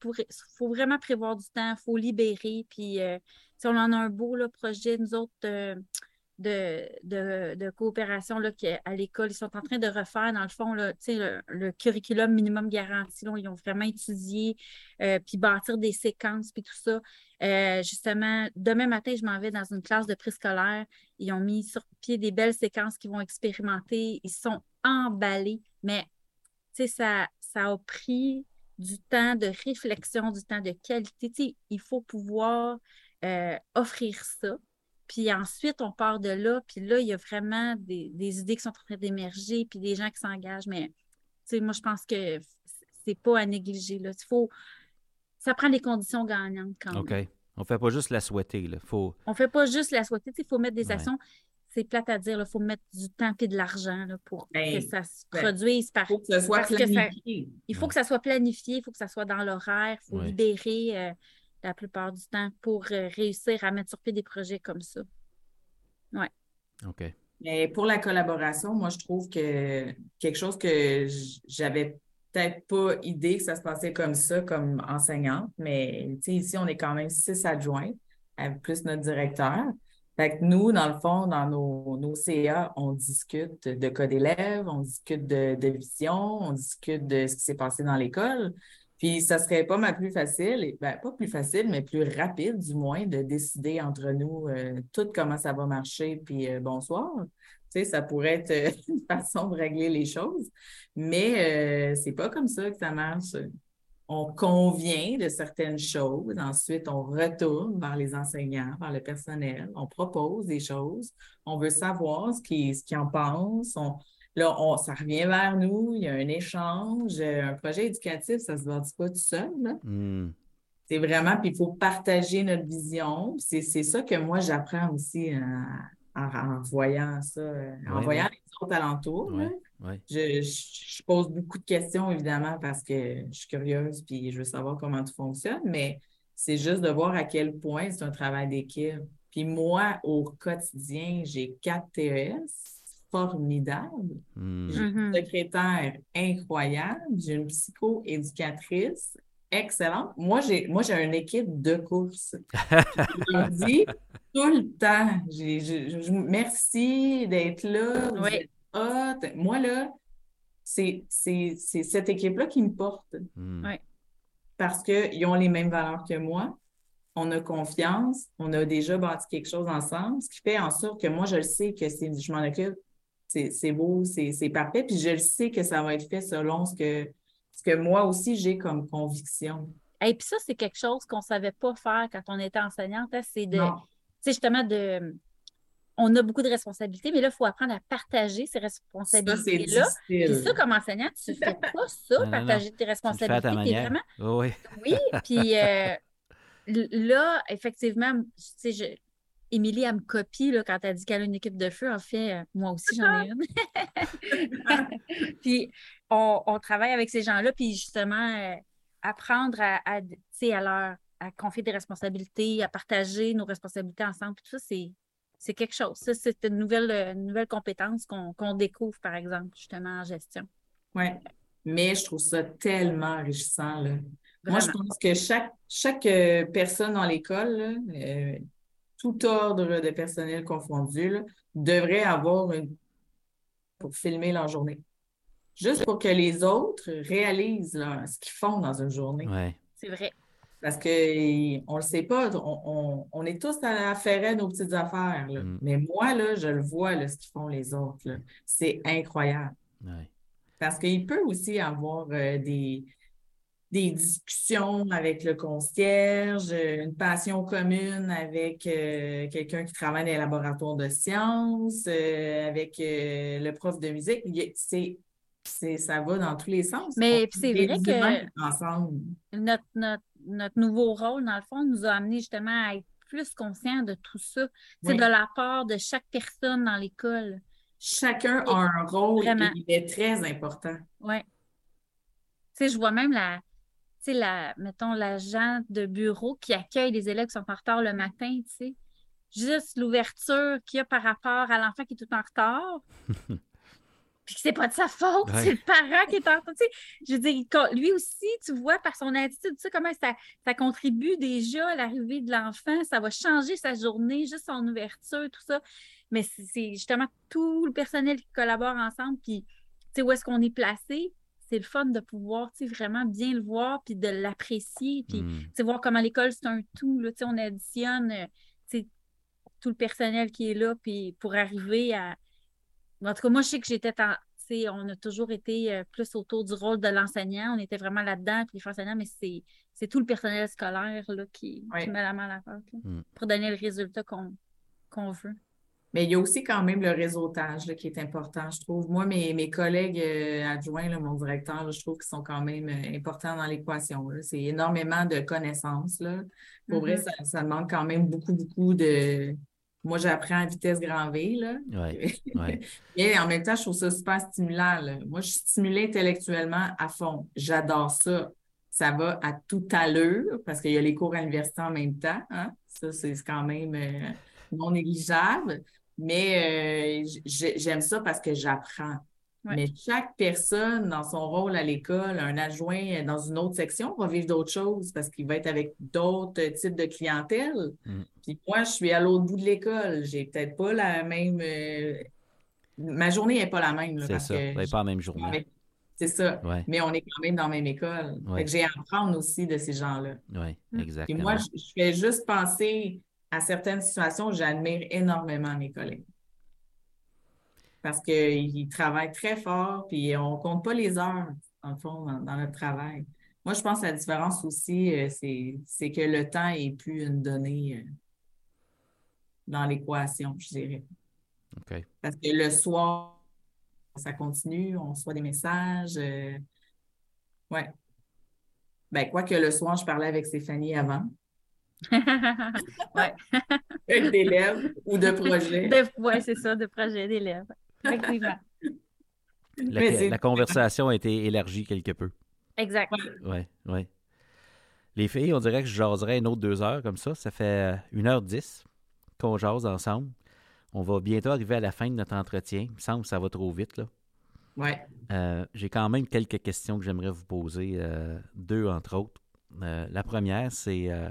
faut vraiment prévoir du temps, il faut libérer. Puis, euh, on en a un beau projet, nous autres, de, de, coopération là, à l'école. Ils sont en train de refaire, dans le fond, là, le, le curriculum minimum garanti. ils ont vraiment étudié, euh, puis bâtir des séquences, puis tout ça. Euh, justement, demain matin, je m'en vais dans une classe de préscolaire. Ils ont mis sur pied des belles séquences qu'ils vont expérimenter. Ils sont emballés, mais ça, ça a pris du temps de réflexion, du temps de qualité. il faut pouvoir euh, offrir ça. Puis ensuite, on part de là, puis là, il y a vraiment des, idées qui sont en train d'émerger, puis des gens qui s'engagent. Mais moi, je pense que c'est pas à négliger. Là. Faut, ça prend des conditions gagnantes quand même. OK. On fait pas juste la souhaiter. Là. Faut... On fait pas juste la souhaiter. Il faut mettre des Ouais. actions. C'est plate à dire. Il faut mettre du temps et de l'argent là, pour Ben, que ça se ben, produise par. Il faut que ce soit Parce que ça- planifié. Il faut que ça soit planifié, il faut que ça soit dans l'horaire, il faut Ouais. libérer euh, la plupart du temps pour euh, réussir à mettre sur pied des projets comme ça. OK. Mais pour la collaboration, moi, je trouve que quelque chose que j'avais peut-être pas idée que ça se passait comme ça, comme enseignante, mais tu sais, ici, on est quand même six adjoints, avec plus notre directeur. Nous, dans le fond, dans nos, nos CA, on discute de cas d'élèves, on discute de, de vision, on discute de ce qui s'est passé dans l'école. Puis ça serait pas mal plus facile, ben, pas plus facile, mais plus rapide, du moins, de décider entre nous euh, tout comment ça va marcher, puis euh, bonsoir. Tu sais, ça pourrait être euh, *laughs* une façon de régler les choses, mais euh, c'est pas comme ça que ça marche. On convient de certaines choses, ensuite on retourne vers les enseignants, vers le personnel, on propose des choses, on veut savoir ce qu'ils ce en pensent, on, là, on, ça revient vers nous, il y a un échange, un projet éducatif, ça se bâtit pas tout seul. Hmm. C'est vraiment, puis il faut partager notre vision. C'est ça que moi, j'apprends aussi euh, en, en voyant ça, euh, en Ouais, voyant ouais. les autres alentours. là. Ouais, ouais. Je, je- je pose beaucoup de questions, évidemment, parce que je suis curieuse, puis je veux savoir comment tout fonctionne, mais c'est juste de voir à quel point c'est un travail d'équipe. Puis moi, au quotidien, j'ai quatre TES formidables. Hmm. J'ai Mhm. une secrétaire incroyable, j'ai une psycho-éducatrice excellente. Moi, j'ai moi j'ai une équipe de course. *laughs* Je le dis tout le temps. J'ai- je- je- merci d'être là. Vous Oui. êtes hot. Moi, là, c'est c'est- c'est cette équipe-là qui me porte Hmm. Parce qu'ils ont les mêmes valeurs que moi. On a confiance, on a déjà bâti quelque chose ensemble, ce qui fait en sorte que moi, je le sais que c'est, je m'en occupe, c'est, c'est beau, c'est, c'est parfait, puis je le sais que ça va être fait selon ce que, ce que moi aussi j'ai comme conviction. Et puis ça, c'est quelque chose qu'on ne savait pas faire quand on était enseignante. hein, c'est de, tu justement, de. On a beaucoup de responsabilités, mais là, il faut apprendre à partager ces Ça, c'est responsabilités-là. Puis ça, comme enseignant, tu ne fais *laughs* pas ça, Non, non, partager tes Tu le fais à responsabilités. ta Puis manière. vraiment, Oui. Oui, puis euh, là, effectivement, tu sais, je... Émilie, elle me copie là, quand elle dit qu'elle a une équipe de feu. En fait, euh, moi aussi, j'en ai une. *laughs* puis on, on travaille avec ces gens-là, puis justement, euh, apprendre à, à, à leur à confier des responsabilités, à partager nos responsabilités ensemble, puis tout ça, c'est, c'est quelque chose. Ça, c'est une nouvelle, euh, une nouvelle compétence qu'on, qu'on découvre, par exemple, justement, en gestion. Ouais. Mais je trouve ça tellement enrichissant, là. Moi, je pense que chaque, chaque personne dans l'école, là, euh, tout ordre de personnel confondu, là, devrait avoir une pour filmer leur journée. Juste pour que les autres réalisent là, ce qu'ils font dans une journée. Ouais. C'est vrai. Parce que on le sait pas, on, on- on est tous à faire nos petites affaires. là. Mm. Mais moi, là, je le vois, là, ce qu'ils font les autres. C'est incroyable. Ouais. Parce qu'il peut aussi avoir euh, des, des discussions avec le concierge, euh, une passion commune avec euh, quelqu'un qui travaille dans les laboratoires de sciences, euh, avec euh, le prof de musique. C'est, c'est, ça va dans tous les sens. Mais c'est est vrai que- ensemble. notre, notre, notre nouveau rôle, dans le fond, nous a amené justement à être plus conscients de tout ça. C'est Oui. de la part de chaque personne dans l'école. Chacun a un rôle Vraiment. et il est très important. Ouais. Tu sais, je vois même la, tu sais, la, mettons, l'agent de bureau qui accueille les élèves qui sont en retard le matin, tu sais. Juste l'ouverture qu'il y a par rapport à l'enfant qui est tout en retard. *laughs* Puis que c'est pas de sa faute, Ouais. c'est le parent qui est en retard. Tu sais, je veux dire, lui aussi, tu vois, par son attitude, tu sais, comment ça, ça contribue déjà à l'arrivée de l'enfant, ça va changer sa journée, juste son ouverture, tout ça. Mais c'est justement tout le personnel qui collabore ensemble, puis tu sais, où est-ce qu'on est placé, c'est le fun de pouvoir, tu sais, vraiment bien le voir, puis de l'apprécier, puis Hmm. sais, voir comment l'école, c'est un tout, là, tu sais, on additionne, euh, tout le personnel qui est là, puis pour arriver à... En tout cas, moi, je sais que j'étais en... tu sais, on a toujours été euh, plus autour du rôle de l'enseignant, on était vraiment là-dedans, puis les fois enseignants, mais c'est c'est tout le personnel scolaire là, qui, Oui. qui met la main à la pâte, là, Mm. pour donner le résultat qu'on qu'on veut. Mais il y a aussi quand même le réseautage là, qui est important, je trouve. Moi, mes, mes collègues euh, adjoints, là, mon directeur, là, je trouve qu'ils sont quand même euh, importants dans l'équation. C'est énormément de connaissances. Là. Pour vrai, Mhm. ça, ça demande quand même beaucoup, beaucoup de. Moi, j'apprends à vitesse grand V. Là. *laughs* Mais en même temps, je trouve ça super stimulant. Moi, je suis stimulée intellectuellement à fond. J'adore ça. Ça va à toute allure parce qu'il y a les cours à l'université en même temps. hein. Ça, c'est quand même euh, non négligeable. Mais euh, j'aime ça parce que j'apprends. Ouais. Mais chaque personne, dans son rôle à l'école, un adjoint dans une autre section, va vivre d'autres choses parce qu'il va être avec d'autres types de clientèle. Mm. Puis moi, je suis à l'autre bout de l'école. J'ai peut-être pas la même. euh, Ma journée n'est pas la même. C'est ça. que pas la même journée. avec- C'est ça. Mais on est quand même dans la même école. Ouais. J'ai à apprendre aussi de ces gens-là. oui, Mm. Puis exactement. moi, je, je fais juste penser à certaines situations, j'admire énormément mes collègues. Parce qu'ils travaillent très fort, puis on ne compte pas les heures, le fond, dans, dans notre travail. Moi, je pense que la différence aussi, euh, c'est, que le temps n'est plus une donnée euh, dans l'équation, je dirais. Parce que le soir, ça continue, on reçoit des messages. euh, ouais. Ben, quoi que le soir, je parlais avec Stéphanie avant, *laughs* ouais. d'élèves ou de projets. Ouais, c'est ça, de projet d'élèves. Effectivement. La, la conversation a été élargie quelque peu. Exact. Oui, oui. Les filles, on dirait que je jaserais une autre deux heures comme ça. Ça fait euh, 1h10 qu'on jase ensemble. On va bientôt arriver à la fin de notre entretien. Il me semble que ça va trop vite, là. Ouais. Euh, J'ai quand même quelques questions que j'aimerais vous poser, euh, deux entre autres. Euh, la première, c'est euh,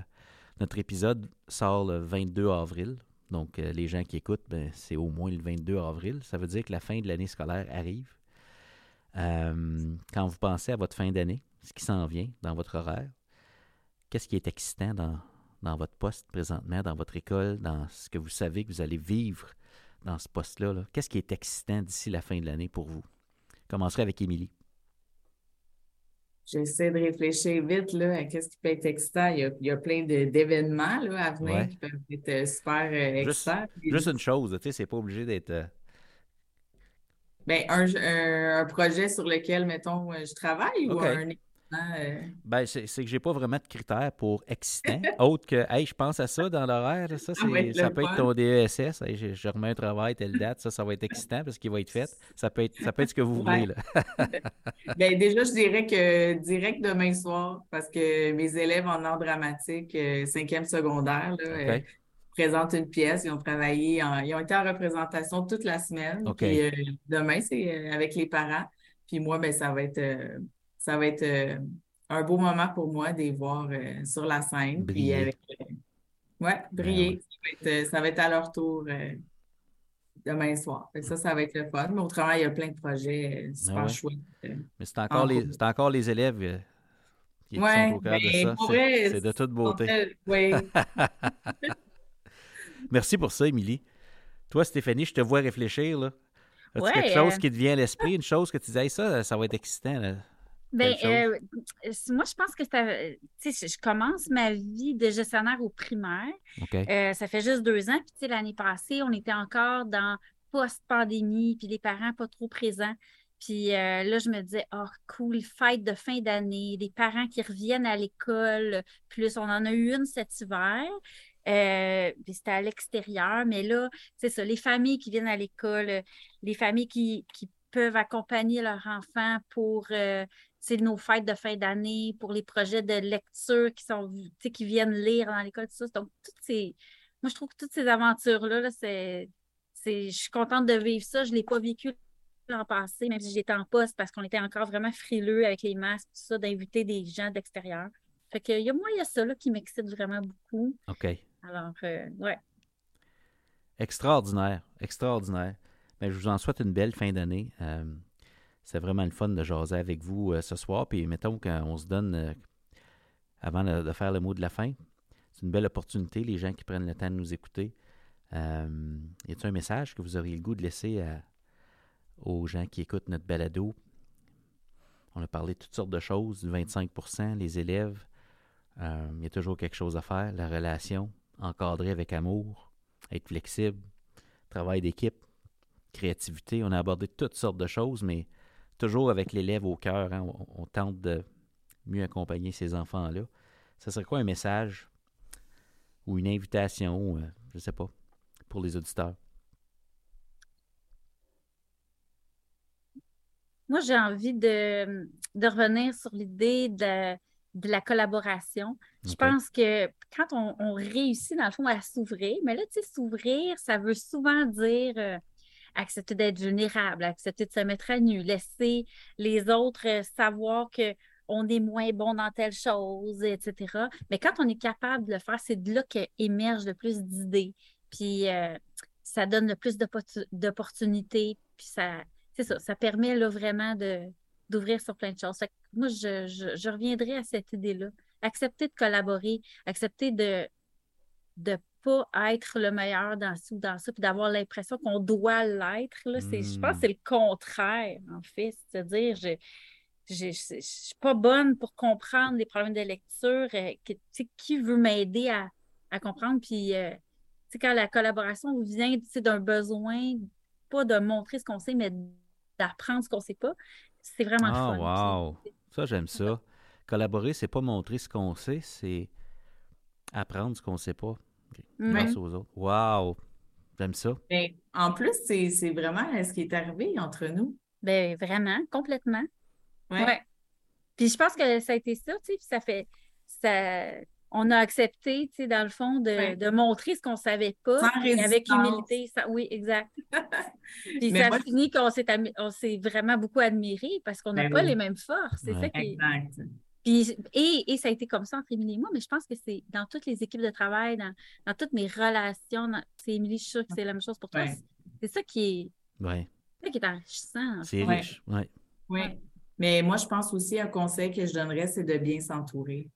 notre épisode sort le 22 avril. Donc, euh, les gens qui écoutent, ben, c'est au moins le 22 avril. Ça veut dire que la fin de l'année scolaire arrive. Euh, quand vous pensez à votre fin d'année, ce qui s'en vient dans votre horaire, qu'est-ce qui est excitant dans, dans votre poste présentement, dans votre école, dans ce que vous savez que vous allez vivre dans ce poste-là? là? Qu'est-ce qui est excitant d'ici la fin de l'année pour vous? Je commencerai avec Émilie. J'essaie de réfléchir vite là, à qu'est-ce qui peut être excitant. Il y a, il y a plein d'événements à venir Ouais. qui peuvent être euh, super euh, Juste- excitants. Puis, Juste une chose, tu sais, c'est pas obligé d'être. euh, ben, un, un, un projet sur lequel, mettons, je travaille ou un. Euh, Ben, c'est que j'ai pas vraiment de critères pour excitant, *laughs* autre que, hey, je pense à ça dans l'horaire, ça, Ah ça peut être ton DESS, hey, je, je remets un travail, telle date, ça, ça va être excitant parce qu'il va être fait. Ça peut être, ça peut être ce que vous Ouais. voulez, là. *laughs* *laughs* Ben, déjà, je dirais que direct demain soir, parce que mes élèves en art dramatique, euh, cinquième secondaire, là, euh, présentent une pièce. Ils ont travaillé, en- ils ont été en représentation toute la semaine. Puis euh, demain, c'est avec les parents. Puis moi, ben, ça va être, ça va être euh, un beau moment pour moi de les voir euh, sur la scène. Puis Briller. avec, euh, ouais, briller. Ça va être, euh, ça va être à leur tour euh, demain soir. Ça, ça va être le fun. Mais au travail, il y a plein de projets euh, super ouais. chouettes. euh. Mais c'est encore, En les, c'est encore les élèves euh, qui sont au cœur de ben, ça. C'est c'est de toute beauté. Oui. *laughs* Merci pour ça, Émilie. Toi, Stéphanie, je te vois réfléchir, là. As-tu Ouais, quelque chose euh, qui te vient à l'esprit, une chose que tu disais, Hey, ça, ça va être excitant, là? Ben, euh, moi, je pense que ça, tu sais, je commence ma vie de gestionnaire au primaire. Euh, ça fait juste deux ans. Puis, tu sais, l'année passée, on était encore dans post-pandémie, puis les parents pas trop présents. Puis euh, là, je me disais, oh, cool, fête de fin d'année, les parents qui reviennent à l'école. Plus, on en a eu une cet hiver. Euh, puis c'était à l'extérieur, mais là, c'est ça, les familles qui viennent à l'école, les familles qui, qui peuvent accompagner leurs enfants pour euh, sais, nos fêtes de fin d'année, pour les projets de lecture qui sont, qui viennent lire dans l'école, tout ça. Donc, toutes ces, moi, je trouve que toutes ces aventures-là, là, c'est, c'est, je suis contente de vivre ça. Je ne l'ai pas vécu l'an passé, même si j'étais en poste, parce qu'on était encore vraiment frileux avec les masques, tout ça, d'inviter des gens d'extérieur. Fait que, il y a, moi, il y a ça là, qui m'excite vraiment beaucoup. OK. Alors, euh, ouais. Extraordinaire, extraordinaire. Ben, je vous en souhaite une belle fin d'année. Euh, c'est vraiment le fun de jaser avec vous euh, ce soir. Puis mettons qu'on se donne, euh, avant de, faire le mot de la fin, c'est une belle opportunité, les gens qui prennent le temps de nous écouter. Euh, y a-t-il un message que vous auriez le goût de laisser à- aux gens qui écoutent notre balado? On a parlé de toutes sortes de choses, du 25% les élèves. Euh, Il y a toujours quelque chose à faire, la relation, encadrée avec amour, être flexible, travail d'équipe, créativité. On a abordé toutes sortes de choses, mais toujours avec l'élève au cœur. hein. On, on tente de mieux accompagner ces enfants-là. Ce serait quoi un message ou une invitation, euh, je ne sais pas, pour les auditeurs? Moi, j'ai envie de, de revenir sur l'idée de, de la collaboration. Je pense que quand on, on réussit, dans le fond, à s'ouvrir, mais là, tu sais, s'ouvrir, ça veut souvent dire euh, accepter d'être vulnérable, accepter de se mettre à nu, laisser les autres euh, savoir que on est moins bon dans telle chose, etc. Mais quand on est capable de le faire, c'est de là qu'émergent le plus d'idées. Puis euh, ça donne le plus d'opportu- d'opportunités. Puis ça, c'est ça, ça permet là, vraiment d'ouvrir sur plein de choses. Moi, je, reviendrai à cette idée-là. Accepter de collaborer, accepter de pas être le meilleur dans ci ou dans ça, puis d'avoir l'impression qu'on doit l'être. Là, c'est, Je pense que Mm. c'est le contraire, en fait. C'est-à-dire, je je je suis pas bonne pour comprendre les problèmes de lecture. euh, qui veut m'aider à, à comprendre? Puis, euh, tu sais, quand la collaboration vient d'un besoin, pas de montrer ce qu'on sait, mais d'apprendre ce qu'on sait pas, c'est vraiment le Ah, fun. wow! Ça, j'aime ça. Collaborer, c'est pas montrer ce qu'on sait, c'est apprendre ce qu'on ne sait pas Mhm. grâce aux autres. Wow! J'aime ça. Mais en plus, c'est c'est vraiment ce qui est arrivé entre nous. Ben, vraiment, complètement. Ouais. Ouais. Puis je pense que ça a été ça, tu sais, puis ça fait ça on a accepté, tu sais, dans le fond, de, Ouais. de montrer ce qu'on savait pas, avec humilité. ça- oui, exact. *laughs* Puis Mais ça moi, finit qu'on s'est ami- on s'est vraiment beaucoup admiré parce qu'on n'a Ben pas oui. les mêmes forces. C'est Ouais. ça qui est- Exact. Puis, et, et ça a été comme ça entre Émilie et moi, mais je pense que c'est dans toutes les équipes de travail, dans, dans toutes mes relations. C'est Émilie, je suis sûre que c'est la même chose pour toi. Ouais. C'est- ça qui est, Ouais, ça qui est enrichissant. en c'est riche. Ouais. Oui. Ouais. Mais moi, je pense aussi un conseil que je donnerais, c'est de bien s'entourer.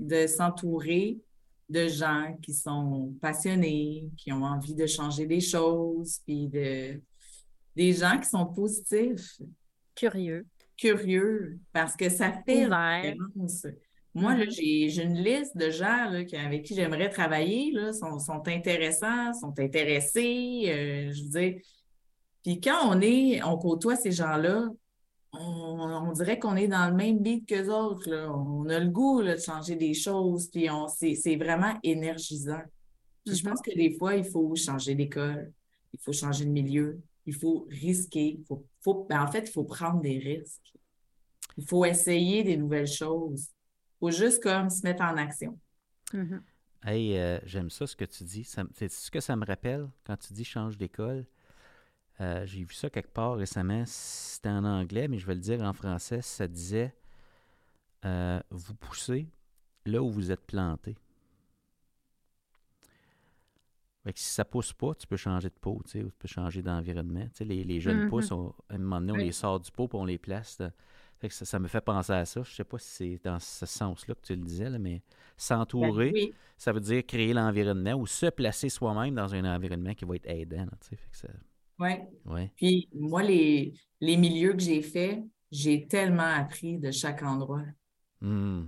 De s'entourer de gens qui sont passionnés, qui ont envie de changer des choses, puis de des gens qui sont positifs, Curieux, curieux, parce que ça fait différence. Moi, là, Mhm. j'ai j'ai une liste de gens là, qui- avec qui j'aimerais travailler, là, sont, sont intéressants, sont intéressés, euh, je veux dire. Puis quand on est, on côtoie ces gens-là, on, on dirait qu'on est dans le même beat qu'eux autres, là. On a le goût, là, de changer des choses, puis on, c'est, c'est vraiment énergisant. Puis je Mhm. pense que des fois, il faut changer d'école, il faut changer de milieu, il faut risquer, il faut, faut- ben, en fait, il faut prendre des risques. Il faut essayer des nouvelles choses. Il faut juste comme se mettre en action. Mhm. Hey, euh, j'aime ça ce que tu dis. C'est ce que ça me rappelle quand tu dis change d'école. Euh, J'ai vu ça quelque part récemment. C'était en anglais, mais je vais le dire en français. Ça disait euh, Vous poussez là où vous êtes planté. Fait que si ça pousse pas, tu peux changer de pot, tu sais, ou tu peux changer d'environnement. Tu sais, les, les jeunes Mhm. pousses, on- à un moment donné, on Oui. les sort du pot et on les place. dans- Fait que ça, ça me fait penser à ça. Je sais pas si c'est dans ce sens-là que tu le disais, là, mais s'entourer, Ben oui, ça veut dire créer l'environnement ou se placer soi-même dans un environnement qui va être aidant. là, tu sais. Fait que ça- ouais. ouais. Puis moi, les, les milieux que j'ai faits, j'ai tellement appris de chaque endroit. Hmm.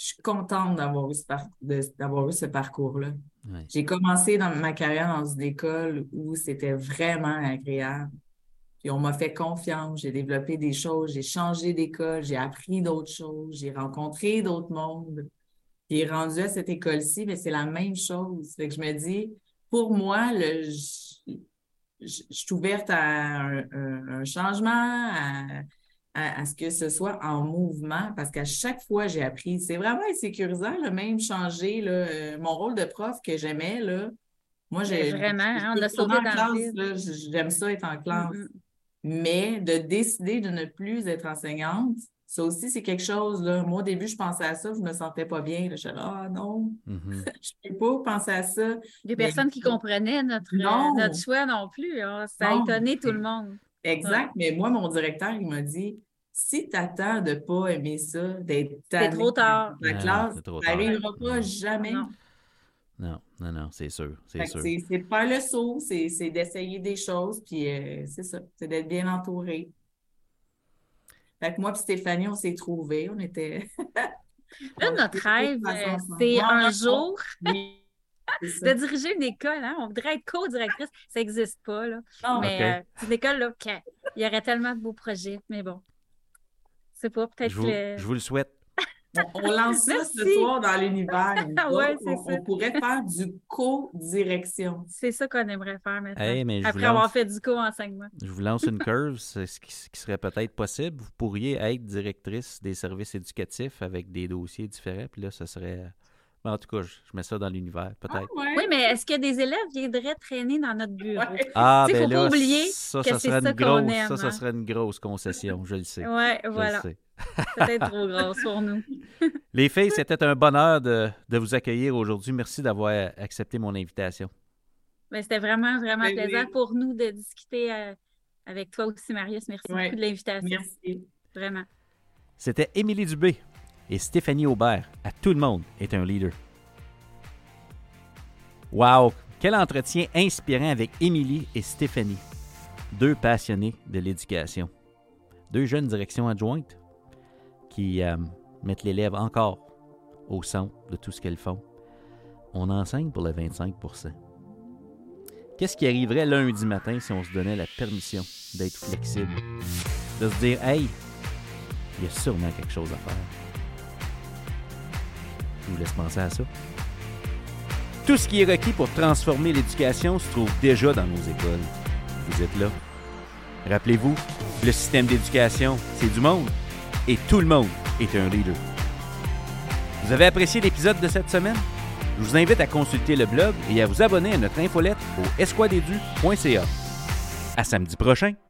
Je suis contente d'avoir eu ce, par- eu ce parcours-là. Ouais. J'ai commencé dans ma carrière dans une école où c'était vraiment agréable. Puis on m'a fait confiance, j'ai développé des choses, j'ai changé d'école, j'ai appris d'autres choses, j'ai rencontré d'autres mondes. Puis rendu à cette école-ci, mais c'est la même chose. Fait que je me dis, pour moi, le, je, je- je suis ouverte à un, un- un changement, à, à, à ce que ce soit en mouvement, parce qu'à chaque fois, j'ai appris. C'est vraiment sécurisant, le même changer. Là, Euh, mon rôle de prof que j'aimais, là, moi, j'ai. Vraiment, hein, on a je sauté en dans classe, J'aime ça être en classe. Mhm. Mais de décider de ne plus être enseignante, ça aussi, c'est quelque chose. Là. Moi, au début, je pensais à ça, je me sentais pas bien. là. Je suis là, ah non, Mhm. *laughs* je peux pas penser à ça. Des Mais- personnes qui comprenaient notre, Non. notre choix non plus. hein. Ça a Non. étonné tout le monde. Exact. Mais moi, mon directeur, il m'a dit si tu attends de pas aimer ça, d'être tanné trop tard. de la classe, c'est ça n'arrivera pas Non. jamais. Non. Non, non, non, c'est sûr. C'est sûr. C'est c'est de faire le saut, c'est c'est d'essayer des choses, puis euh, c'est ça, c'est d'être bien entouré. Fait que moi et Stéphanie, on s'est trouvés, on était... Là, *laughs* notre rêve, euh, c'est un jour. Oui, *laughs* de diriger une école. Hein? On voudrait être co-directrice. Ça n'existe pas. Là. mais euh, c'est une école, là, il y aurait tellement de beaux projets. Mais bon, c'est pas peut-être. Je, vous le souhaite. On, lance ça ce soir dans l'univers. *laughs* ouais, on, on, pourrait faire du co-direction. C'est ça qu'on aimerait faire maintenant. après avoir fait du co-enseignement. Je vous lance une curve. *laughs* C'est ce qui, serait peut-être possible. Vous pourriez être directrice des services éducatifs avec des dossiers différents. Puis là, ce serait en tout cas, je, mets ça dans l'univers, peut-être. Ah, oui, mais est-ce que des élèves viendraient traîner dans notre bureau? Ah, ben faut là, pas oublier ça, ça, serait une grosse, ça, ça hein. serait une grosse concession, je le sais. Oui, voilà. Peut-être *laughs* trop grosse pour nous. *laughs* Les filles, c'était un bonheur de, de vous accueillir aujourd'hui. Merci d'avoir accepté mon invitation. Ben, c'était vraiment, vraiment ben plaisant pour nous de discuter euh, avec toi aussi, Marius. Merci beaucoup de l'invitation. Merci. Vraiment. C'était Émilie Dubé et Stéphanie Aubert, à tout le monde, est un leader. Wow! Quel entretien inspirant avec Émilie et Stéphanie, deux passionnés de l'éducation, deux jeunes directions adjointes qui euh, mettent l'élève encore au centre de tout ce qu'elles font. On enseigne pour le 25% Qu'est-ce qui arriverait lundi matin si on se donnait la permission d'être flexible? De se dire, hey, il y a sûrement quelque chose à faire. Je vous laisse penser à ça. Tout ce qui est requis pour transformer l'éducation se trouve déjà dans nos écoles. Vous êtes là. Rappelez-vous, le système d'éducation, c'est du monde. Et tout le monde est un leader. Vous avez apprécié l'épisode de cette semaine? Je vous invite à consulter le blog et à vous abonner à notre infolette au esquadedu.ca. À samedi prochain!